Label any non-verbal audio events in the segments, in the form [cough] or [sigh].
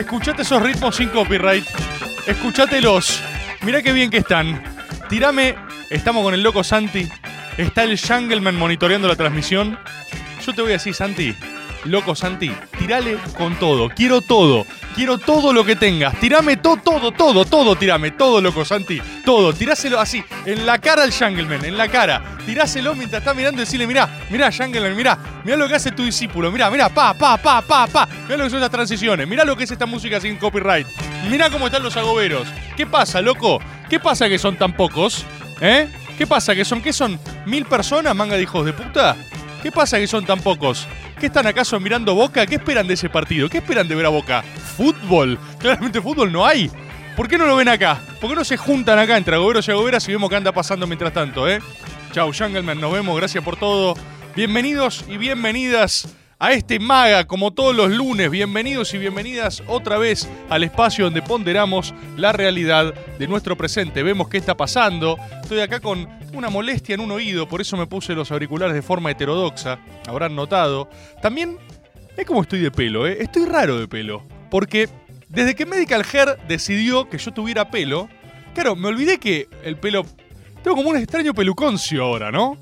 Escuchate esos ritmos sin copyright. Escuchatelos. Mirá qué bien que están. Tirame. Estamos con el loco Santi. Está el Jungleman monitoreando la transmisión. Yo te voy a decir, Santi. Loco Santi, tirale con todo. Quiero todo. Quiero todo lo que tengas. Tirame todo, todo, todo, todo. Tirame todo, loco Santi. Todo. Tiráselo así. En la cara al Jungleman. En la cara. Tiráselo mientras está mirando y decirle, mirá, mirá, Jungleman, mirá. Mirá lo que hace tu discípulo. Mirá, mirá, pa, pa, pa, pa, pa. Mirá lo que son estas transiciones. Mirá lo que es esta música sin copyright. Mirá cómo están los agoberos. ¿Qué pasa, loco? ¿Qué pasa que son tan pocos? ¿Eh? ¿Qué pasa? ¿Que son qué son? ¿Mil personas, manga de hijos de puta? ¿Qué pasa que son tan pocos? ¿Qué están acaso mirando Boca? ¿Qué esperan de ese partido? ¿Qué esperan de ver a Boca? ¿Fútbol? Claramente fútbol no hay. ¿Por qué no lo ven acá? ¿Por qué no se juntan acá entre agoberos y agoberas y vemos qué anda pasando mientras tanto, eh? Chau, Jungleman, nos vemos, gracias por todo. Bienvenidos y bienvenidas a este Maga, como todos los lunes. Bienvenidos y bienvenidas otra vez al espacio donde ponderamos la realidad de nuestro presente. Vemos qué está pasando. Estoy acá con una molestia en un oído, por eso me puse los auriculares de forma heterodoxa. Habrán notado. También, es como estoy de pelo, ¿eh? Estoy raro de pelo. Porque desde que Medical Hair decidió que yo tuviera pelo, claro, me olvidé que el pelo. Tengo como un extraño peluconcio ahora, ¿no?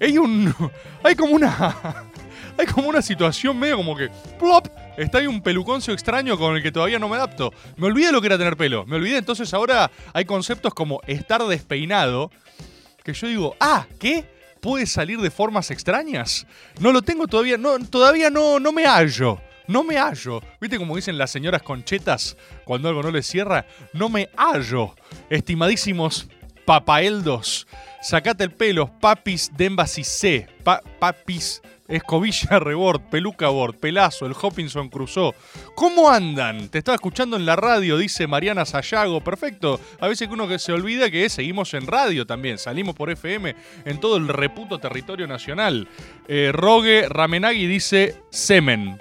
Hay un. [laughs] Hay como una. [laughs] Hay como una situación medio como que. ¡Plop! Está ahí un peluconcio extraño con el que todavía no me adapto. Me olvidé lo que era tener pelo. Me olvidé. Entonces ahora hay conceptos como estar despeinado. Que yo digo, ah, ¿qué? ¿Puede salir de formas extrañas? No lo tengo todavía. No, todavía no, no me hallo. No me hallo. ¿Viste como dicen las señoras conchetas cuando algo no les cierra? No me hallo. Estimadísimos papaeldos. Sacate el pelo, papis de Embassy C. Pa- papis, escobilla rebord, peluca bord, pelazo, el Hopinson cruzó. ¿Cómo andan? Te estaba escuchando en la radio, dice Mariana Sayago. Perfecto. A veces uno que se olvida que seguimos en radio también. Salimos por FM en todo el reputo territorio nacional. Eh, Rogue Ramenagui dice semen.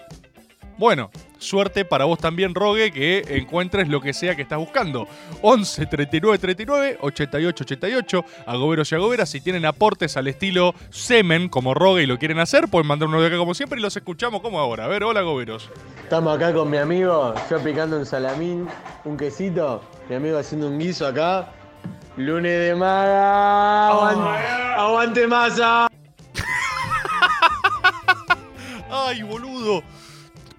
Bueno, suerte para vos también, Rogue, que encuentres lo que sea que estás buscando. 11 39 39 88 88. Agoberos y agoberas, si tienen aportes al estilo semen, como Rogue y lo quieren hacer, pueden mandar uno de acá como siempre y los escuchamos como ahora. A ver, hola, agoberos. Estamos acá con mi amigo, yo picando un salamín, un quesito, mi amigo haciendo un guiso acá. Lunes de maga, aguante, aguante masa. [laughs] Ay, boludo.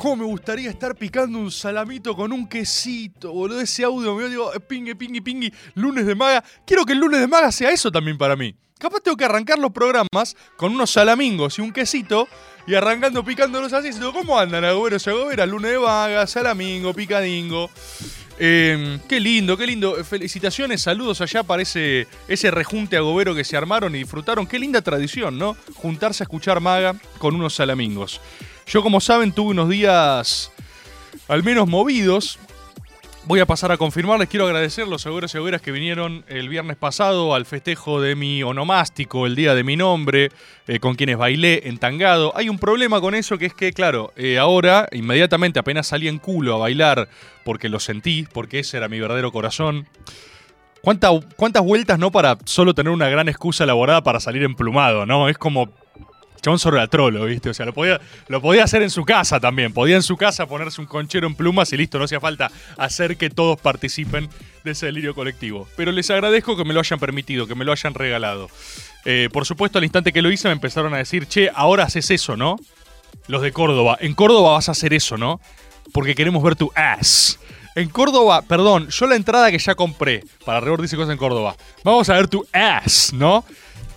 ¿Cómo me gustaría estar picando un salamito con un quesito, boludo? Ese audio me digo, eh, pingui, pingui, pingui, lunes de maga. Quiero que el lunes de maga sea eso también para mí. Capaz tengo que arrancar los programas con unos salamingos y un quesito y arrancando picándolos así. ¿Cómo andan, agoberos y agoberas? Lunes de maga, salamingo, picadingo. Eh, qué lindo, qué lindo. Felicitaciones, saludos allá para ese, ese rejunte agobero que se armaron y disfrutaron. Qué linda tradición, ¿no? Juntarse a escuchar maga con unos salamingos. Yo, como saben, tuve unos días al menos movidos. Voy a pasar a confirmarles. Quiero agradecer los agoberos y agoberas que vinieron el viernes pasado al festejo de mi onomástico, el día de mi nombre, eh, con quienes bailé en Tangado. Hay un problema con eso que es que, claro, eh, ahora, inmediatamente apenas salí en culo a bailar porque lo sentí, porque ese era mi verdadero corazón. ¿Cuánta- ¿Cuántas vueltas no para solo tener una gran excusa elaborada para salir emplumado, no? Es como chabón sobre la trolo, ¿viste? O sea, lo podía, lo podía hacer en su casa también. Podía en su casa ponerse un conchero en plumas y listo, no hacía falta hacer que todos participen de ese delirio colectivo. Pero les agradezco que me lo hayan permitido, que me lo hayan regalado. Eh, por supuesto, al instante que lo hice me empezaron a decir, che, ahora haces eso, ¿no? Los de Córdoba. En Córdoba vas a hacer eso, ¿no? Porque queremos ver tu ass. En Córdoba, perdón, yo la entrada que ya compré para Rebord dice cosas en Córdoba. Vamos a ver tu ass, ¿no?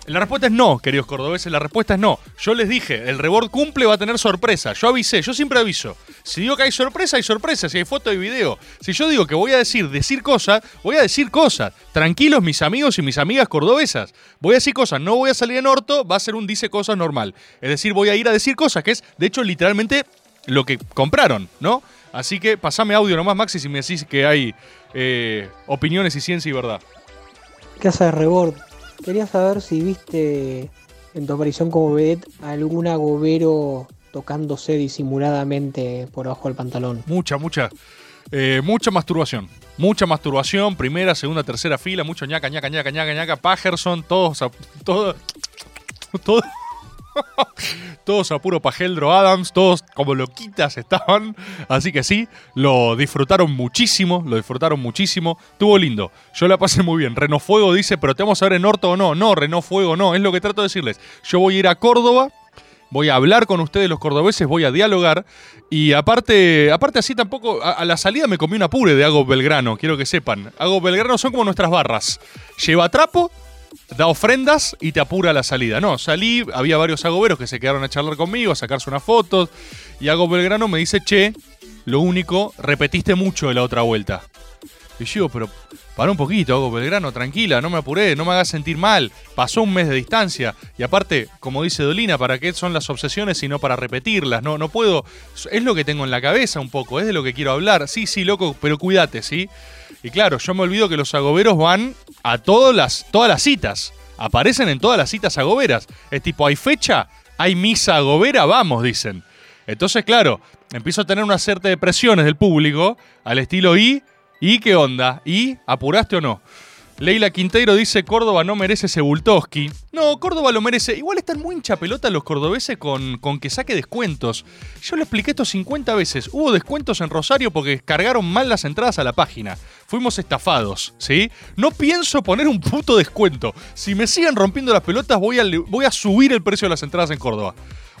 La respuesta es no, queridos cordobeses, la respuesta es no. Yo les dije, el rebord cumple va a tener sorpresa. Yo avisé, yo siempre aviso. Si digo que hay sorpresa, hay sorpresa, si hay foto y video. Si yo digo que voy a decir, decir cosas, voy a decir cosas. Tranquilos mis amigos y mis amigas cordobesas. Voy a decir cosas, no voy a salir en orto, va a ser un dice cosas normal. Es decir, voy a ir a decir cosas, que es, de hecho, literalmente lo que compraron, ¿no? Así que pasame audio nomás, Maxi, si me decís que hay eh, opiniones y ciencia y verdad. ¿Qué haces, Rebord? Quería saber si viste en tu aparición como vedette algún agobero tocándose disimuladamente por abajo del pantalón. Mucha, mucha. eh, mucha masturbación. Mucha masturbación. Primera, segunda, tercera fila. Mucho ñaca, ñaca, ñaca, ñaca, ñaca. Pajerson. Todos a, todo, [laughs] todo- [laughs] todos a puro pajeldro Adams. Todos como loquitas estaban. Así que sí, lo disfrutaron muchísimo. Lo disfrutaron muchísimo. Estuvo lindo. Yo la pasé muy bien. Renault Fuego dice, pero te vamos a ver en Orto o no. No, Renault Fuego no. Es lo que trato de decirles. Yo voy a ir a Córdoba voy a hablar con ustedes los cordobeses, voy a dialogar y aparte, aparte así tampoco, a, la salida me comí una pure de Hago Belgrano, quiero que sepan. Hago Belgrano son como nuestras barras. Lleva trapo, da ofrendas y te apura la salida. No, salí, había varios agoberos que se quedaron a charlar conmigo, a sacarse unas fotos y Hago Belgrano me dice, che, lo único, repetiste mucho de la otra vuelta. Y yo pero para un poquito, hago Belgrano, tranquila, no me apuré, no me hagas sentir mal. Pasó un mes de distancia. Y aparte, como dice Dolina, ¿para qué son las obsesiones sino para repetirlas? No, no puedo. Es lo que tengo en la cabeza un poco, es de lo que quiero hablar. Sí, sí, loco, pero cuídate, ¿sí? Y claro, yo me olvido que los agoberos van a todas las, todas las citas. Aparecen en todas las citas agoberas. Es tipo, hay fecha, hay misa agobera, vamos, dicen. Entonces, claro, empiezo a tener una cierta de presiones del público al estilo y. ¿Y qué onda? ¿Y apuraste o no? Leila Quinteiro dice Córdoba no merece Sebultoski. No, Córdoba lo merece. Igual están muy hincha pelota los cordobeses con, con que saque descuentos. Yo lo expliqué esto 50 veces. Hubo descuentos en Rosario porque cargaron mal las entradas a la página. Fuimos estafados, ¿sí? No pienso poner un puto descuento. Si me siguen rompiendo las pelotas, voy a, voy a subir el precio de las entradas en Córdoba.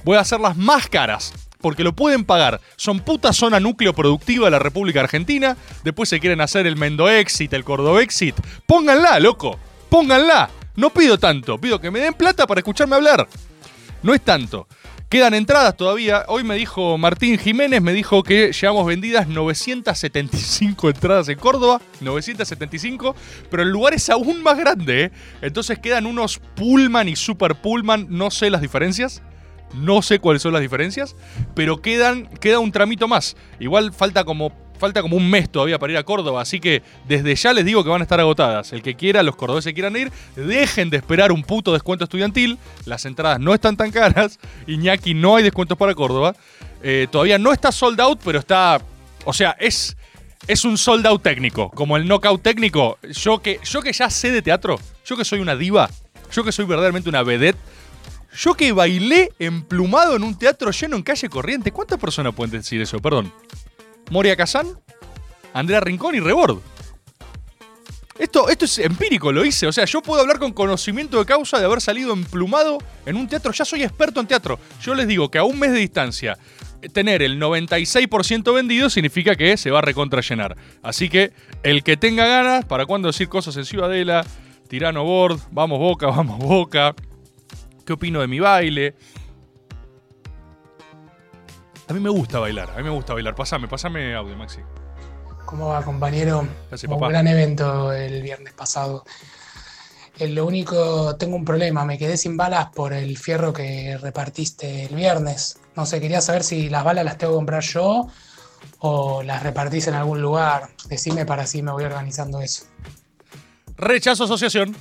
Voy a hacerlas más caras porque lo pueden pagar. Son puta zona núcleo productiva de la República Argentina. Después se quieren hacer el Mendo Exit, el Córdoba Exit. Pónganla, loco. Pónganla. No pido tanto. Pido que me den plata para escucharme hablar. No es tanto. Quedan entradas todavía. Hoy me dijo Martín Jiménez, me dijo que llevamos vendidas 975 entradas en Córdoba. 975. Pero el lugar es aún más grande. ¿eh? Entonces quedan unos Pullman y Super Pullman. No sé las diferencias. No sé cuáles son las diferencias, pero quedan, queda un tramito más. Igual falta como, falta como un mes todavía para ir a Córdoba, así que desde ya les digo que van a estar agotadas. El que quiera, los cordobeses quieran ir, dejen de esperar un puto descuento estudiantil. Las entradas no están tan caras. [laughs] Iñaki, no hay descuentos para Córdoba. Eh, todavía no está sold out, pero está. O sea, es. Es un sold out técnico, como el knockout técnico. Yo que, yo que ya sé de teatro, yo que soy una diva, yo que soy verdaderamente una vedette, yo que bailé emplumado en un teatro lleno en calle corriente. ¿Cuántas personas pueden decir eso? Perdón. Moria Kazán, Andrea Rincón y Rebord. Esto, esto es empírico, lo hice. O sea, yo puedo hablar con conocimiento de causa de haber salido emplumado en un teatro. Ya soy experto en teatro. Yo les digo que a un mes de distancia, tener el 96% vendido significa que se va a recontrallenar. Así que el que tenga ganas, ¿para cuándo decir cosas en Ciudadela? Tirano Board, vamos Boca, [laughs] vamos Boca. ¿Qué opino de mi baile? A mí me gusta bailar, a mí me gusta bailar. Pásame, pásame audio, Maxi. ¿Cómo va, compañero? ¿Qué hace, Un papá? gran evento el viernes pasado. Eh, lo único, tengo un problema, me quedé sin balas por el fierro que repartiste el viernes. No sé, quería saber si las balas las tengo que comprar yo o las repartís en algún lugar. Decime para así me voy organizando eso. Rechazo asociación.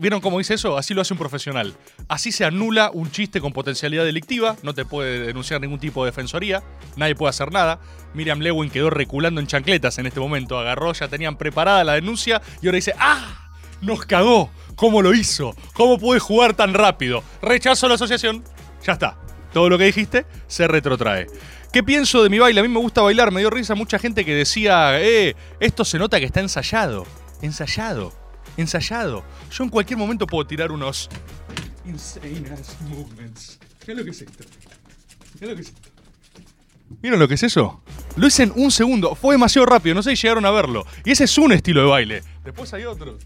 ¿Vieron cómo dice eso? Así lo hace un profesional. Así se anula un chiste con potencialidad delictiva. No te puede denunciar ningún tipo de defensoría. Nadie puede hacer nada. Miriam Lewin quedó reculando en chancletas en este momento. Agarró, ya tenían preparada la denuncia y ahora dice: ¡Ah! Nos cagó. ¿Cómo lo hizo? ¿Cómo puede jugar tan rápido? Rechazo la asociación. Ya está. Todo lo que dijiste se retrotrae. ¿Qué pienso de mi baile? A mí me gusta bailar. Me dio risa mucha gente que decía: Eh, esto se nota que está ensayado. Ensayado ensayado. Yo en cualquier momento puedo tirar unos insane ass movements. Mira lo que es esto. Mira lo que es esto. ¿Vieron lo que es eso? Lo hice en un segundo. Fue demasiado rápido. No sé si llegaron a verlo. Y ese es un estilo de baile. Después hay otro.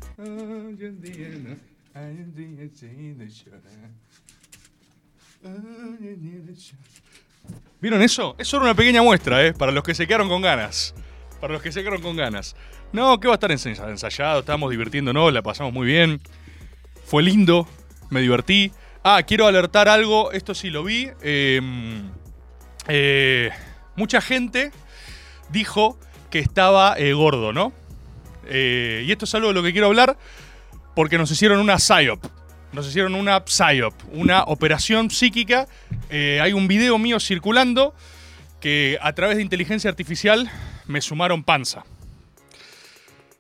¿Vieron eso? Eso era una pequeña muestra, ¿eh? Para los que se quedaron con ganas. Para los que se quedaron con ganas. No, que va a estar ensa- ensayado, estábamos divirtiéndonos, la pasamos muy bien. Fue lindo, me divertí. Ah, quiero alertar algo, esto sí lo vi. eh, eh, mucha gente dijo que estaba eh, gordo, ¿no? Eh, y esto es algo de lo que quiero hablar porque nos hicieron una PSYOP. Nos hicieron una PSYOP, una operación psíquica. Hay un video mío circulando que a través de inteligencia artificial me sumaron panza.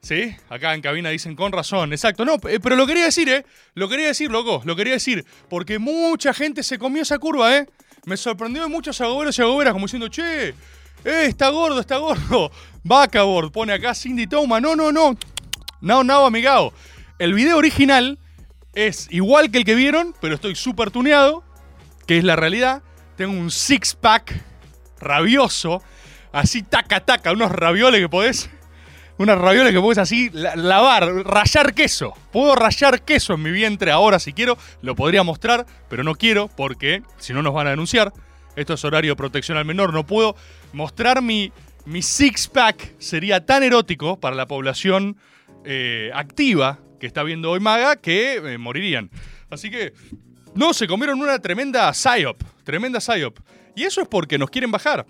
¿Sí? Acá en cabina dicen con razón, exacto. No, eh, pero lo quería decir, ¿eh? Lo quería decir, loco, lo quería decir. Porque mucha gente se comió esa curva, ¿eh? Me sorprendió muchos agoberos y agoberas como diciendo, che, eh, está gordo, está gordo. [laughs] Vaca board, pone acá Cindy Toma. No, no, no. No, no, amigao. El video original es igual que el que vieron, pero estoy súper tuneado, que es la realidad. Tengo un six-pack rabioso, así taca taca, unos ravioles que podés, unas ravioles que podés así la- lavar, rayar queso. Puedo rayar queso en mi vientre ahora si quiero, lo podría mostrar, pero no quiero porque si no nos van a denunciar. Esto es horario de protección al menor, no puedo mostrar mi, mi six-pack, sería tan erótico para la población eh, activa que está viendo hoy Maga que eh, morirían. Así que, no, se comieron una tremenda psyop, tremenda psyop. Y eso es porque nos quieren bajar.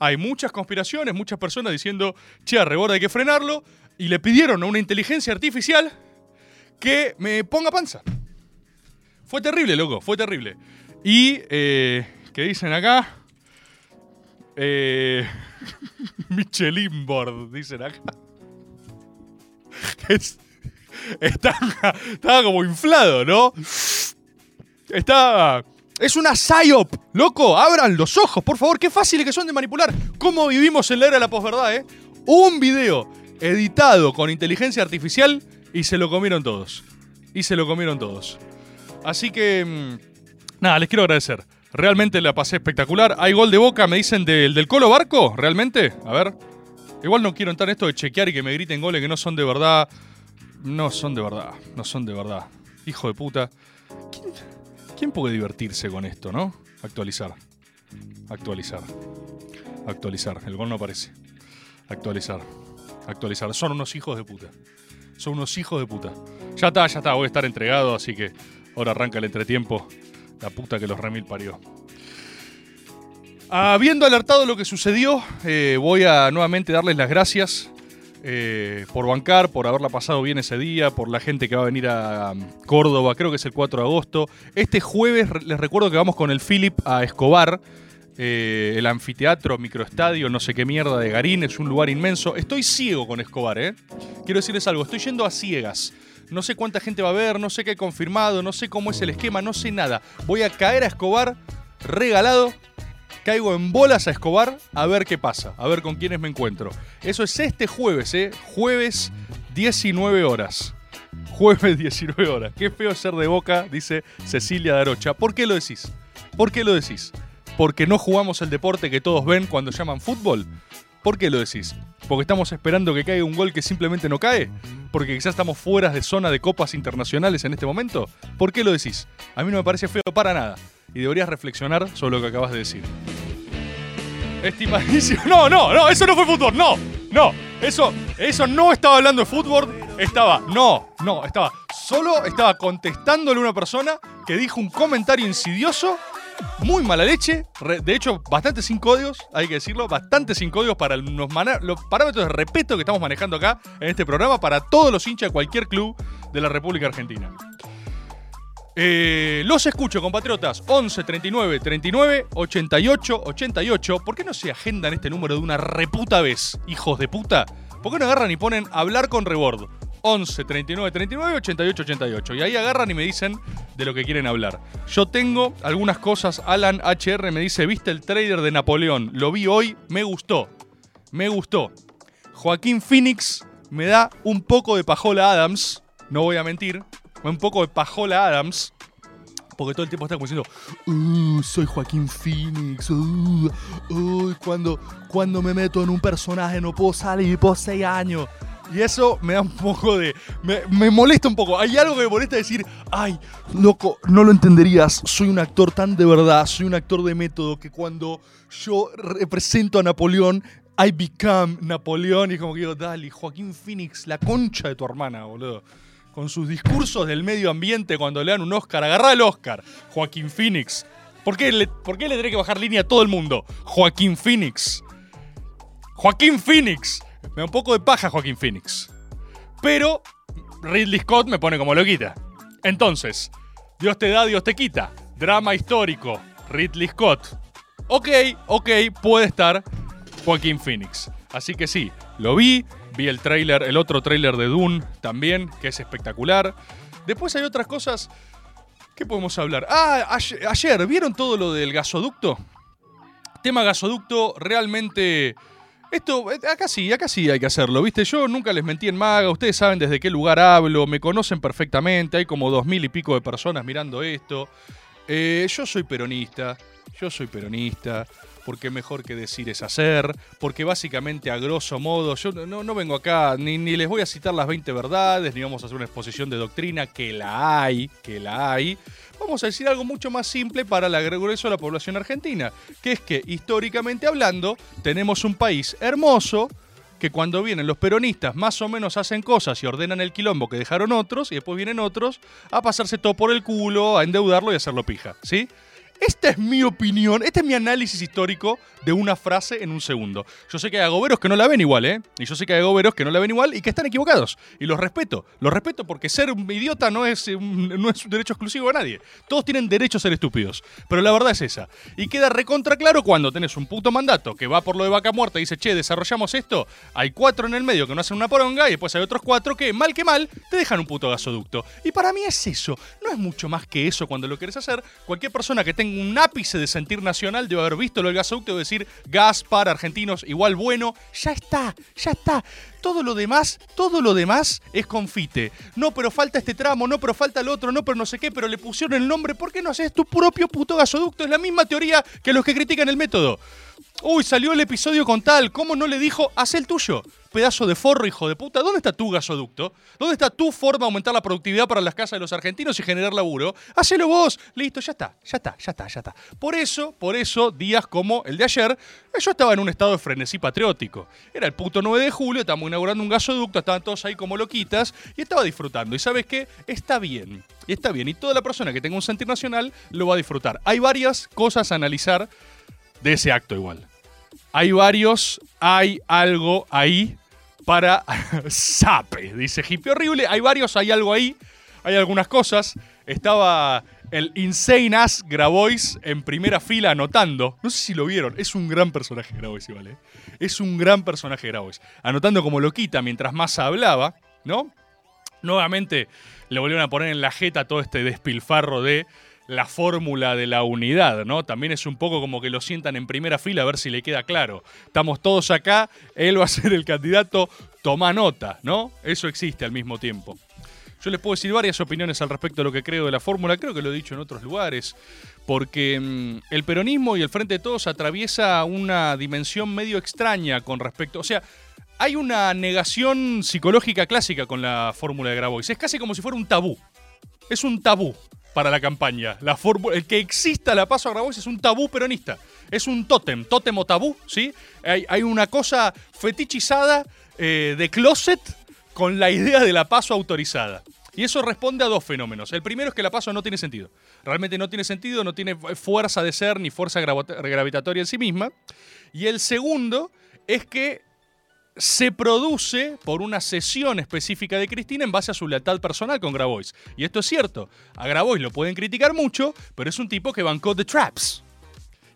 Hay muchas conspiraciones, muchas personas diciendo, che, a Rebord hay que frenarlo. Y le pidieron a una inteligencia artificial que me ponga panza. Fue terrible, loco, fue terrible. Y, eh, ¿qué dicen acá? Eh, [laughs] Michelin board, dicen acá. [laughs] Es- estaba, estaba como inflado, ¿no? Estaba... Es una psyop, loco, abran los ojos, por favor, qué fáciles que son de manipular. ¿Cómo vivimos en la era de la posverdad, eh? Un video editado con inteligencia artificial y se lo comieron todos. Y se lo comieron todos. Así que, mm, nada, les quiero agradecer. Realmente la pasé espectacular. Hay gol de boca, me dicen del, del Colo Barco, ¿realmente? A ver. Igual no quiero entrar en esto de chequear y que me griten goles que no son de verdad. No son de verdad, no son de verdad. Hijo de puta. ¿Quién, quién puede divertirse con esto, no? Actualizar. Actualizar. Actualizar. El gol no aparece. Actualizar. Actualizar. Son unos hijos de puta. Son unos hijos de puta. Ya está, ya está. Voy a estar entregado, así que ahora arranca el entretiempo. La puta que los remil parió. Habiendo alertado lo que sucedió, eh, voy a nuevamente darles las gracias eh, por bancar, por haberla pasado bien ese día, por la gente que va a venir a um, Córdoba, creo que es el 4 de agosto. Este jueves les recuerdo que vamos con el Philip a Escobar, eh, el anfiteatro, microestadio, no sé qué mierda de Garín, es un lugar inmenso. Estoy ciego con Escobar, ¿eh? Quiero decirles algo, estoy yendo a ciegas. No sé cuánta gente va a ver, no sé qué hay confirmado, no sé cómo es el esquema, no sé nada. Voy a caer a Escobar regalado caigo en bolas a Escobar a ver qué pasa, a ver con quiénes me encuentro. Eso es este jueves, ¿eh? Jueves 19 horas. Jueves [laughs] 19 horas. Qué feo ser de boca, dice Cecilia Darocha. ¿Por qué lo decís? ¿Por qué lo decís? ¿Porque no jugamos el deporte que todos ven cuando llaman fútbol? ¿Por qué lo decís? ¿Porque estamos esperando que caiga un gol que simplemente no cae? ¿Porque quizás estamos fuera de zona de copas internacionales en este momento? ¿Por qué lo decís? A mí no me parece feo para nada. Y deberías reflexionar sobre lo que acabas de decir. Estimadísimo. [laughs] No, no, no, eso no fue fútbol. No, no. Eso, eso no estaba hablando de fútbol. Estaba, no, no, estaba. Solo estaba contestándole a una persona que dijo un comentario insidioso, muy mala leche. de hecho, bastante sin códigos, hay que decirlo. Bastante sin códigos para los parámetros de respeto que estamos manejando acá en este programa para todos los hinchas de cualquier club de la República Argentina. Eh, los escucho, compatriotas. 11 39 39 88 88. ¿Por qué no se agendan este número de una reputa vez, hijos de puta? ¿Por qué no agarran y ponen hablar con Rebord? 11 39 39 88 88. Y ahí agarran y me dicen de lo que quieren hablar. Yo tengo algunas cosas. Alan HR me dice: ¿Viste el trailer de Napoleón? Lo vi hoy, me gustó. Me gustó. Joaquín Phoenix me da un poco de Pajola Adams. No voy a mentir. Un poco de Pajola Adams. Porque todo el tiempo está como diciendo, "Uh, soy Joaquín Phoenix. Uh, uy, cuando, cuando me meto en un personaje no puedo salir por seis años. Y eso me da un poco de. Me, me molesta un poco. Hay algo que me molesta decir, ay, loco, no lo entenderías. Soy un actor tan de verdad, soy un actor de método que cuando yo represento a Napoleón, I become Napoleón. Y como que digo, dale, Joaquín Phoenix, la concha de tu hermana, boludo. Con sus discursos del medio ambiente cuando le dan un Oscar, agarrá el Oscar, Joaquín Phoenix. ¿Por qué, le, ¿Por qué le que bajar línea a todo el mundo? Joaquín Phoenix. Joaquín Phoenix. Me da un poco de paja Joaquín Phoenix. Pero Ridley Scott me pone como loquita. Entonces, Dios te da, Dios te quita. Drama histórico. Ridley Scott. Ok, ok, puede estar Joaquín Phoenix. Así que sí, lo vi. Vi el trailer, el otro trailer de Dune también, que es espectacular. Después hay otras cosas. ¿Qué podemos hablar? Ah, ayer, ¿vieron todo lo del gasoducto? Tema gasoducto realmente esto, acá sí, acá sí hay que hacerlo, ¿viste? Yo nunca les mentí en maga, ustedes saben desde qué lugar hablo, me conocen perfectamente, hay como dos mil y pico de personas mirando esto. Eh, yo soy peronista, yo soy peronista, porque mejor que decir es hacer, porque básicamente a grosso modo, yo no, no vengo acá, ni, ni, les voy a citar las 20 verdades, ni vamos a hacer una exposición de doctrina, que la hay, que la hay. Vamos a decir algo mucho más simple para el grueso de la población argentina, que es que históricamente hablando, tenemos un país hermoso, que cuando vienen los peronistas más o menos hacen cosas y ordenan el quilombo que dejaron otros, y después vienen otros a pasarse todo por el culo, a endeudarlo y hacerlo pija, ¿sí? Esta es mi opinión, este es mi análisis histórico de una frase en un segundo. Yo sé que hay agoberos que no la ven igual, ¿eh? Y yo sé que hay agoberos que no la ven igual y que están equivocados. Y los respeto. Los respeto porque ser un idiota no es un, no es un derecho exclusivo de nadie. Todos tienen derecho a ser estúpidos. Pero la verdad es esa. Y queda recontra claro cuando tenés un puto mandato que va por lo de vaca muerta y dice, che, desarrollamos esto. Hay cuatro en el medio que no hacen una poronga y después hay otros cuatro que, mal que mal, te dejan un puto gasoducto. Y para mí es eso. No es mucho más que eso cuando lo quieres hacer. Cualquier persona que tenga un ápice de sentir nacional debe haber visto del gasoducto y decir gas para argentinos igual bueno. Ya está, ya está. Todo lo demás, todo lo demás es confite. No, pero falta este tramo, no, pero falta el otro, no, pero no sé qué, pero le pusieron el nombre. ¿Por qué no haces tu propio puto gasoducto? Es la misma teoría que los que critican el método. Uy, salió el episodio con tal. ¿Cómo no le dijo, haz el tuyo? Pedazo de forro, hijo de puta. ¿Dónde está tu gasoducto? ¿Dónde está tu forma de aumentar la productividad para las casas de los argentinos y generar laburo? Hacelo vos. Listo, ya está, ya está, ya está, ya está. Por eso, por eso, días como el de ayer, yo estaba en un estado de frenesí patriótico. Era el puto 9 de julio, estábamos inaugurando un gasoducto, estaban todos ahí como loquitas y estaba disfrutando. ¿Y sabes qué? Está bien. Está bien. Y toda la persona que tenga un sentir nacional lo va a disfrutar. Hay varias cosas a analizar de ese acto igual. Hay varios, hay algo ahí para [laughs] sape, dice hippie horrible. Hay varios, hay algo ahí, hay algunas cosas. Estaba el Insane Ass Grabois en primera fila anotando. No sé si lo vieron, es un gran personaje Grabois igual, ¿eh? Es un gran personaje Grabois. Anotando como loquita mientras más hablaba, ¿no? Nuevamente le volvieron a poner en la jeta todo este despilfarro de la fórmula de la unidad, ¿no? También es un poco como que lo sientan en primera fila a ver si le queda claro. Estamos todos acá, él va a ser el candidato, toma nota, ¿no? Eso existe al mismo tiempo. Yo les puedo decir varias opiniones al respecto de lo que creo de la fórmula, creo que lo he dicho en otros lugares, porque mmm, el peronismo y el Frente de Todos atraviesa una dimensión medio extraña con respecto, o sea, hay una negación psicológica clásica con la fórmula de Grabois, es casi como si fuera un tabú, es un tabú para la campaña. La el que exista la paso a Grabois es un tabú peronista. Es un tótem, tótem o tabú, ¿sí? Hay, una cosa fetichizada eh, de closet con la idea de la paso autorizada. Y eso responde a dos fenómenos. El primero es que la paso no tiene sentido. Realmente no tiene sentido, no tiene fuerza de ser ni fuerza gravitatoria en sí misma. Y el segundo es que se produce por una sesión específica de Cristina en base a su lealtad personal con Grabois. Y esto es cierto. A Grabois lo pueden criticar mucho, pero es un tipo que bancó The Traps.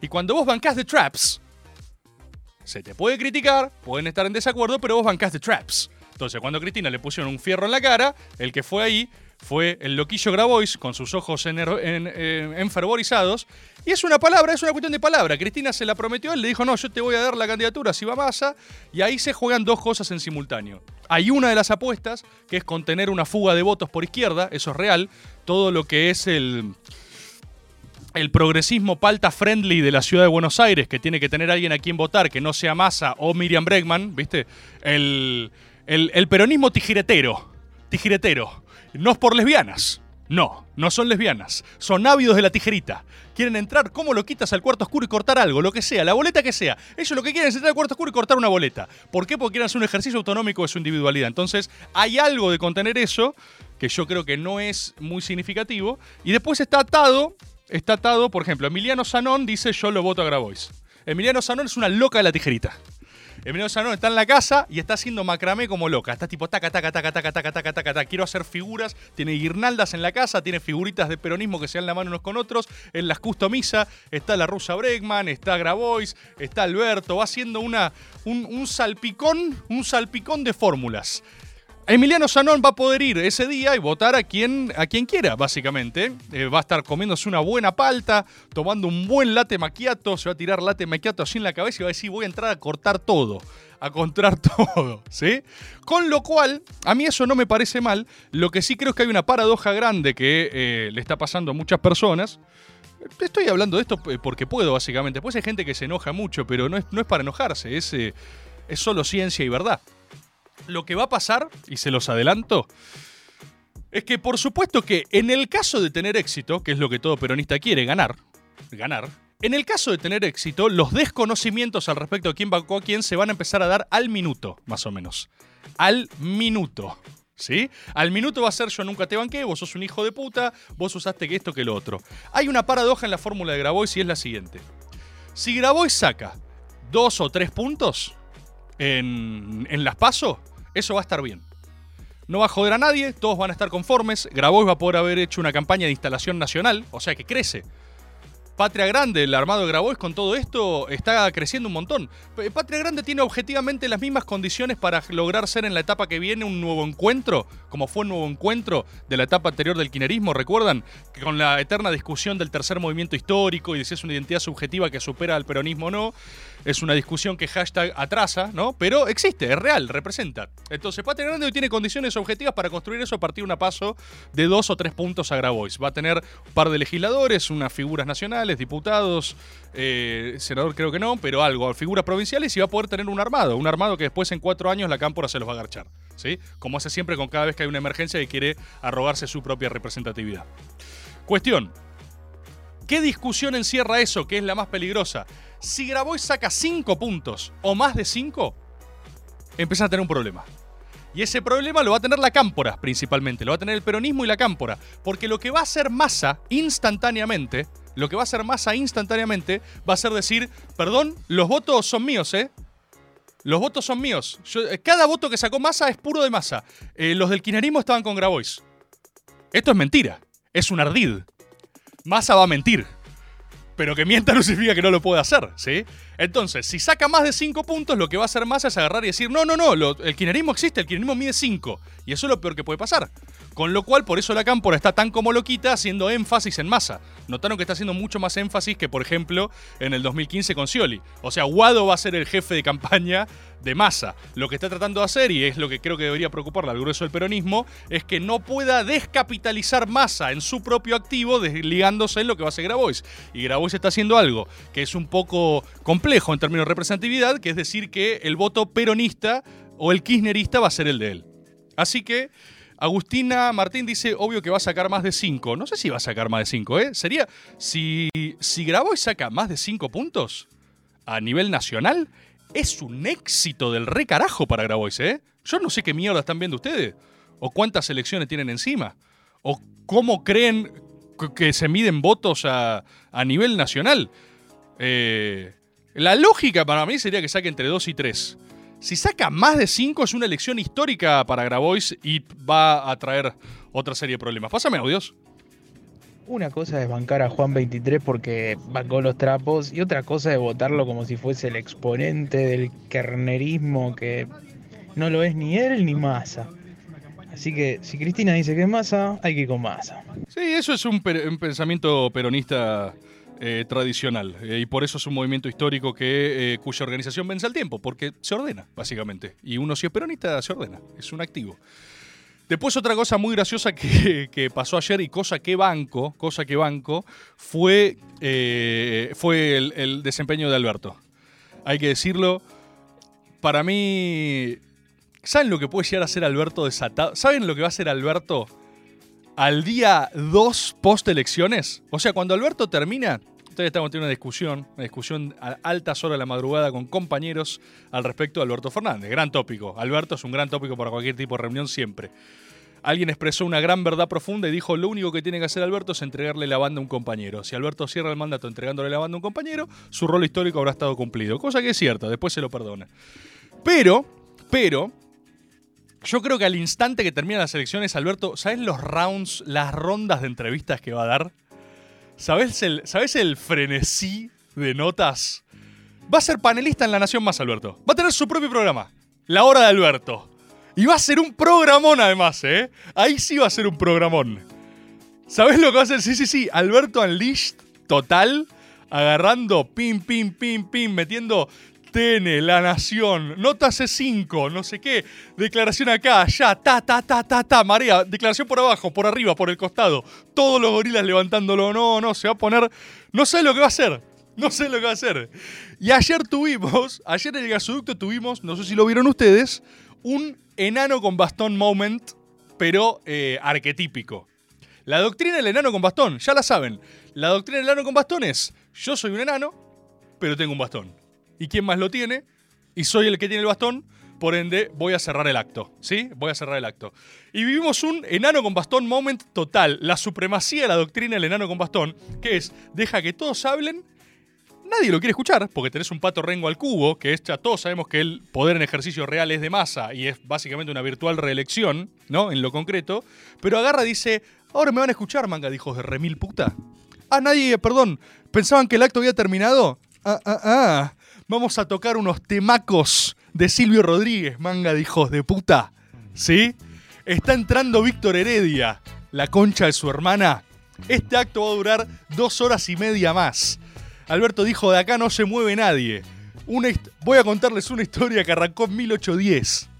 Y cuando vos bancás The Traps, se te puede criticar, pueden estar en desacuerdo, pero vos bancás The Traps. Entonces, cuando a Cristina le pusieron un fierro en la cara, el que fue ahí fue el loquillo Grabois con sus ojos en, en, en, enfervorizados. Y es una palabra, es una cuestión de palabra. Cristina se la prometió, él le dijo, no, yo te voy a dar la candidatura si va Massa. Y ahí se juegan dos cosas en simultáneo. Hay una de las apuestas, que es contener una fuga de votos por izquierda, eso es real. Todo lo que es el, el progresismo palta friendly de la ciudad de Buenos Aires, que tiene que tener alguien a quien votar, que no sea Massa o Miriam Bregman, ¿viste? El El, el peronismo tijeretero. Tijeretero. No es por lesbianas. No, no son lesbianas. Son ávidos de la tijerita. Quieren entrar, ¿cómo lo quitas al cuarto oscuro y cortar algo? Lo que sea, la boleta que sea. Ellos lo que quieren es entrar al cuarto oscuro y cortar una boleta. ¿Por qué? Porque quieren hacer un ejercicio autonómico de su individualidad. Entonces, hay algo de contener eso que yo creo que no es muy significativo. Y después está atado, está atado, por ejemplo, Emiliano Sanón dice yo lo voto a Grabois. Emiliano Sanón es una loca de la tijerita. Emiliano Sanón está en la casa y está haciendo macramé como loca. Está tipo taca, taca, taca, taca, taca, taca, taca, taca. Quiero hacer figuras. Tiene guirnaldas en la casa, tiene figuritas de peronismo que se dan la mano unos con otros. En las customisa está la rusa Bregman, está Grabois, está Alberto. Va haciendo una, un, un salpicón, un salpicón de fórmulas. Emiliano Sanón va a poder ir ese día y votar a quien, a quien quiera, básicamente. Eh, va a estar comiéndose una buena palta, tomando un buen latte macchiato, se va a tirar latte macchiato así en la cabeza y va a decir voy a entrar a cortar todo, a contar [laughs] todo, ¿sí? Con lo cual, a mí eso no me parece mal. Lo que sí creo es que hay una paradoja grande que eh, le está pasando a muchas personas. Estoy hablando de esto porque puedo, básicamente. Después hay gente que se enoja mucho, pero no es, no es para enojarse, es, eh, es solo ciencia y verdad. Lo que va a pasar, y se los adelanto, es que por supuesto que en el caso de tener éxito, que es lo que todo peronista quiere, ganar, ganar, en el caso de tener éxito, los desconocimientos al respecto de quién bancó a quién se van a empezar a dar al minuto, más o menos. Al minuto. ¿Sí? Al minuto va a ser yo nunca te banqué, vos sos un hijo de puta, vos usaste que esto que lo otro. Hay una paradoja en la fórmula de Grabois y es la siguiente. Si Grabois saca dos o tres puntos en, en las pasos, eso va a estar bien. No va a joder a nadie, todos van a estar conformes. Grabois va a poder haber hecho una campaña de instalación nacional, o sea que crece. Patria Grande, el armado de Grabois con todo esto está creciendo un montón. Patria Grande tiene objetivamente las mismas condiciones para lograr ser en la etapa que viene un nuevo encuentro, como fue un nuevo encuentro de la etapa anterior del kinerismo, ¿recuerdan? Que con la eterna discusión del tercer movimiento histórico y de si es una identidad subjetiva que supera al peronismo o no, es una discusión que hashtag atrasa, ¿no? Pero existe, es real, representa. Entonces, Patria Grande hoy tiene condiciones objetivas para construir eso a partir de una paso de dos o tres puntos a Grabois. Va a tener un par de legisladores, unas figuras nacionales, diputados, eh, senador creo que no, pero algo, figuras provinciales y va a poder tener un armado. Un armado que después en cuatro años la cámpora se los va a agarchar. ¿sí? Como hace siempre con cada vez que hay una emergencia y quiere arrogarse su propia representatividad. Cuestión. ¿Qué discusión encierra eso, que es la más peligrosa? Si Grabois saca 5 puntos o más de 5, empieza a tener un problema. Y ese problema lo va a tener la cámpora principalmente, lo va a tener el peronismo y la cámpora. Porque lo que va a hacer masa instantáneamente, lo que va a hacer masa instantáneamente va a ser decir, perdón, los votos son míos, ¿eh? Los votos son míos. Eh, cada voto que sacó masa es puro de masa. Eh, los del kirchnerismo estaban con Grabois. Esto es mentira. Es un ardid. Massa va a mentir pero que mienta [laughs] no que no lo pueda hacer, ¿sí? Entonces, si saca más de 5 puntos, lo que va a hacer más es agarrar y decir, no, no, no, el kirchnerismo existe, el kirchnerismo mide 5. Y eso es lo peor que puede pasar. Con lo cual, por eso la cámpora está tan como loquita haciendo énfasis en masa. Notaron que está haciendo mucho más énfasis que, por ejemplo, en el 2015 con Scioli. O sea, Guado va a ser el jefe de campaña de masa. Lo que está tratando de hacer, y es lo que creo que debería preocuparle al grueso del peronismo, es que no pueda descapitalizar masa en su propio activo, desligándose en lo que va a hacer Grabois. Y Grabois está haciendo algo que es un poco complejo en términos de representatividad, que es decir que el voto peronista o el kirchnerista va a ser el de él. Así que Agustina Martín dice, obvio que va a sacar más de 5. No sé si va a sacar más de 5, ¿eh? Sería, si, si Grabois saca más de 5 puntos a nivel nacional, es un éxito del re carajo para Grabois, ¿eh? Yo no sé qué mierda están viendo ustedes, o cuántas elecciones tienen encima, o cómo creen que se miden votos a, a nivel nacional. Eh, la lógica para mí sería que saque entre 2 y 3. Si saca más de 5 es una elección histórica para Grabois y va a traer otra serie de problemas. Pásame audios. Una cosa es bancar a Juan 23 porque bancó los trapos y otra cosa es votarlo como si fuese el exponente del kernerismo que no lo es ni él ni Massa. Así que si Cristina dice que es Massa, hay que ir con Massa. Sí, eso es un, un pensamiento peronista eh, tradicional. Eh, y por eso es un movimiento histórico que, eh, cuya organización vence al tiempo, porque se ordena, básicamente. Y uno si es peronista, se ordena. Es un activo. Después otra cosa muy graciosa que, [laughs] pasó ayer y cosa que banco, cosa que banco, fue, fue el, desempeño de Alberto. Hay que decirlo, para mí ¿Saben lo que puede llegar a ser Alberto desatado? ¿Saben lo que va a hacer Alberto al día 2 post elecciones? O sea, cuando Alberto termina, ustedes estamos teniendo una discusión, una discusión a altas horas de la madrugada con compañeros al respecto de Alberto Fernández. Gran tópico. Alberto es un gran tópico para cualquier tipo de reunión siempre. Alguien expresó una gran verdad profunda y dijo, lo único que tiene que hacer Alberto es entregarle la banda a un compañero. Si Alberto cierra el mandato entregándole la banda a un compañero, su rol histórico habrá estado cumplido. Cosa que es cierta, después se lo perdona. Pero, pero, yo creo que al instante que terminan las elecciones, Alberto, ¿sabes los rounds, las rondas de entrevistas que va a dar? ¿Sabes el, ¿Sabes el frenesí de notas? Va a ser panelista en La Nación Más, Alberto. Va a tener su propio programa. La Hora de Alberto. Y va a ser un programón además, ¿eh? Ahí sí va a ser un programón. ¿Sabes lo que va a hacer? Sí, sí, sí. Alberto Unleashed, total. Agarrando, pim, pim, pim, pim, metiendo TN, La Nación, Nota C5, no sé qué, declaración acá, allá, ta, ta, ta, ta, ta, marea, declaración por abajo, por arriba, por el costado, todos los gorilas levantándolo, no, no, se va a poner, no sé lo que va a hacer, no sé lo que va a hacer. Y ayer tuvimos, ayer en el gasoducto tuvimos, no sé si lo vieron ustedes, un enano con bastón moment, pero eh, arquetípico. La doctrina del enano con bastón, ya la saben. La doctrina del enano con bastón es, yo soy un enano, pero tengo un bastón. ¿Y quién más lo tiene? Y soy el que tiene el bastón, por ende voy a cerrar el acto, ¿sí? Voy a cerrar el acto. Y vivimos un enano con bastón moment total, la supremacía de la doctrina del enano con bastón, que es, deja que todos hablen, nadie lo quiere escuchar, porque tenés un pato rengo al cubo, que es ya todos sabemos que el poder en ejercicio real es de masa y es básicamente una virtual reelección, ¿no? En lo concreto, pero agarra dice, ahora me van a escuchar, manga de hijos de remil puta. Ah, nadie, perdón, pensaban que el acto había terminado. Ah, ah, ah. Vamos a tocar unos temacos de Silvio Rodríguez, manga de hijos de puta. ¿Sí? Está entrando Víctor Heredia, la concha de su hermana. Este acto va a durar dos horas y media más. Alberto dijo, de acá no se mueve nadie. Voy a contarles una historia que arrancó en 1810.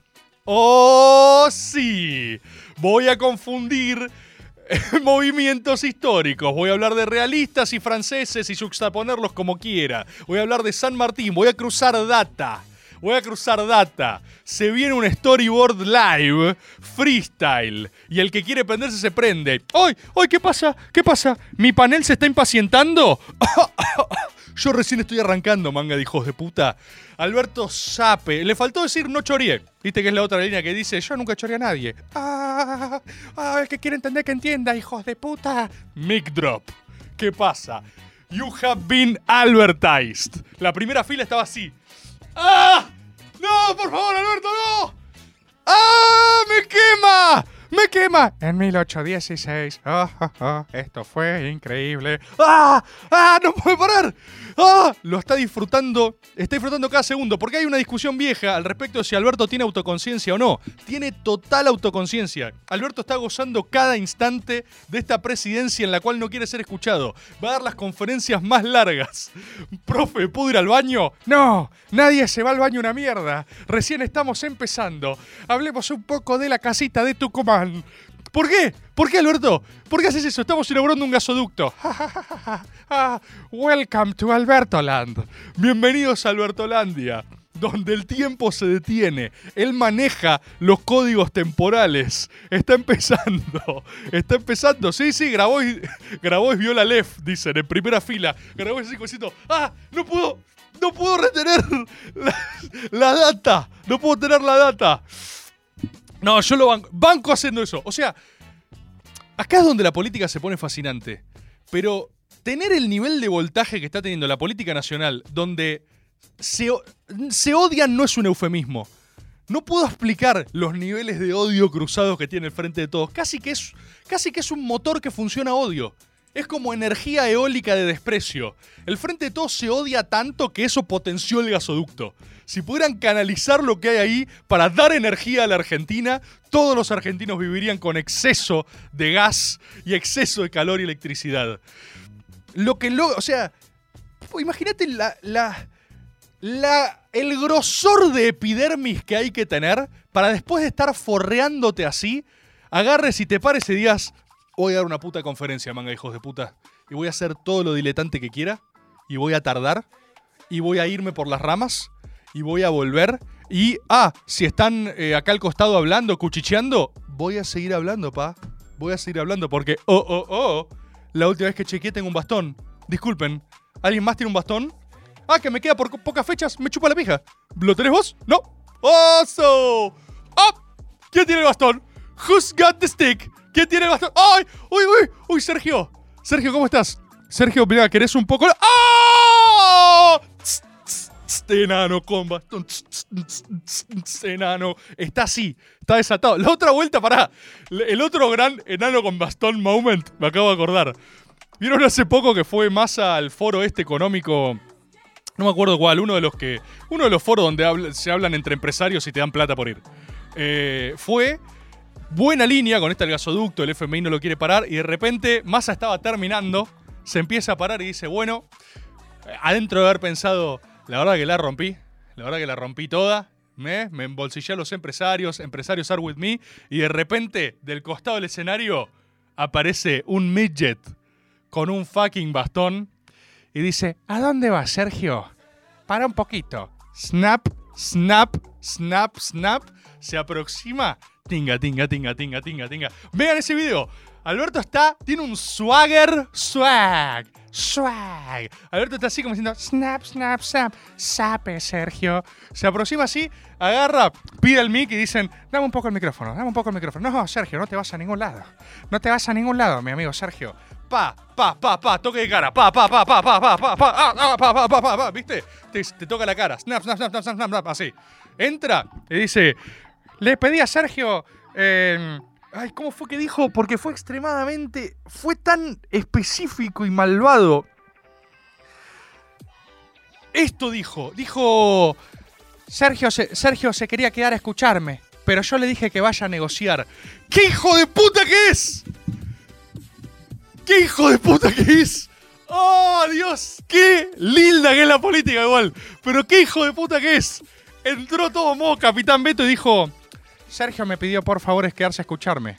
¡Oh, sí! Voy a confundir [laughs] movimientos históricos. Voy a hablar de realistas y franceses y juxtaponerlos como quiera. Voy a hablar de San Martín. Voy a cruzar data. Voy a cruzar data. Se viene un storyboard live, freestyle. Y el que quiere prenderse se prende. ¡Ay! ¡Ay! ¿Qué pasa? ¿Qué pasa? ¿Mi panel se está impacientando? [laughs] Yo recién estoy arrancando, manga de hijos de puta. Alberto Sape. Le faltó decir no choreé. Viste que es la otra línea que dice yo nunca choré a nadie. Ah, ah, el que quiere entender que entienda, hijos de puta. Mic drop. ¿Qué pasa? You have been advertised. La primera fila estaba así. ¡Ah! ¡No, por favor, Alberto, no! ¡Ah! ¡Me quema! ¡Me quema! En 1816. Ah, ah, ah, esto fue increíble. ¡Ah! ¡Ah! ¡No puede parar! ¡Ah! Lo está disfrutando. Está disfrutando cada segundo. Porque hay una discusión vieja al respecto de si Alberto tiene autoconciencia o no. Tiene total autoconciencia. Alberto está gozando cada instante de esta presidencia en la cual no quiere ser escuchado. Va a dar las conferencias más largas. [laughs] Profe, ¿puedo ir al baño? No, nadie se va al baño una mierda. Recién estamos empezando. Hablemos un poco de la casita de Tucumán. ¿Por qué? ¿Por qué, Alberto? ¿Por qué haces eso? Estamos inaugurando un gasoducto. [laughs] Welcome to Albertoland. Bienvenidos a Albertolandia, donde el tiempo se detiene. Él maneja los códigos temporales. Está empezando. Está empezando. Sí, sí, grabó y, [laughs] grabó y vio la LEF, dicen, en primera fila. Grabó ese cosito. ¡Ah! ¡No puedo! ¡No puedo retener [laughs] la, la data! ¡No puedo tener la data! No, yo lo banco, banco haciendo eso. O sea, acá es donde la política se pone fascinante. Pero tener el nivel de voltaje que está teniendo la política nacional, donde se, se odian no es un eufemismo. No puedo explicar los niveles de odio cruzados que tiene el frente de todos. Casi que es, casi que es un motor que funciona a odio. Es como energía eólica de desprecio. El frente de todos se odia tanto que eso potenció el gasoducto. Si pudieran canalizar lo que hay ahí para dar energía a la Argentina, todos los argentinos vivirían con exceso de gas y exceso de calor y electricidad. Lo que lo, o sea, imagínate la, la, la, el grosor de epidermis que hay que tener para después de estar forreándote así, agarres y te pares y voy a dar una puta conferencia, manga hijos de puta, y voy a hacer todo lo diletante que quiera, y voy a tardar, y voy a irme por las ramas, y voy a volver Y, ah, si están eh, acá al costado hablando, cuchicheando, voy a seguir hablando, pa. Voy a seguir hablando porque, oh, oh, oh, la última vez que chequeé tengo un bastón. Disculpen, ¿alguien más tiene un bastón? Ah, que me queda por pocas fechas, me chupa la pija. ¿Lo tenés vos? No. ¡Oso! ¡Oh! ¿Quién tiene el bastón? Who's got the stick? ¿Quién tiene el bastón? ¡Ay! ¡Uy, uy! ¡Uy, Sergio! Sergio, ¿cómo estás? Sergio, mira, ¿querés un poco? ¡Ah! Tss, Enano con bastón. Tss, Enano. Está así. Está desatado. La otra vuelta, pará. El otro gran enano con bastón moment, me acabo de acordar. ¿Vieron hace poco que fue más al foro este económico? No me acuerdo cuál, uno de los que. Uno de los foros donde se hablan entre empresarios y te dan plata por ir. Eh, fue buena línea con este el gasoducto, el FMI no lo quiere parar, y de repente Massa estaba terminando, se empieza a parar y dice, bueno, adentro de haber pensado, la verdad que la rompí, la verdad que la rompí toda, me, me embolsillé a los empresarios, empresarios are with me, y de repente, del costado del escenario, aparece un midget con un fucking bastón y dice, ¿a dónde vas, Sergio? Para un poquito. Snap, snap, snap, snap. Se aproxima. Tinga, tinga, tinga, tinga, tinga, tinga. Vean ese video. Alberto está, tiene un swagger, swag, swag. Alberto está así como diciendo, snap, snap, snap, sape, Sergio. Se aproxima así, agarra, pide el mic y dicen, dame un poco el micrófono, dame un poco el micrófono. No, Sergio, no te vas a ningún lado. No te vas a ningún lado, mi amigo Sergio. Pa, pa, pa, pa, toque de cara. Pa, pa, pa, pa, pa, pa, pa, pa, ah, ah, pa, pa, pa, pa, pa, ¿viste? Te, te toca la cara. Snap, snap, snap, snap, snap, snap, así. Entra y dice, le pedí a Sergio... eh, Ay, ¿cómo fue que dijo? Porque fue extremadamente. Fue tan específico y malvado. Esto dijo. Dijo. Sergio se, Sergio se quería quedar a escucharme. Pero yo le dije que vaya a negociar. ¿Qué hijo de puta que es? ¿Qué hijo de puta que es? ¡Oh, Dios! ¡Qué linda que es la política igual! Pero qué hijo de puta que es. Entró todo modo Capitán Beto y dijo... Sergio me pidió por favor es quedarse a escucharme.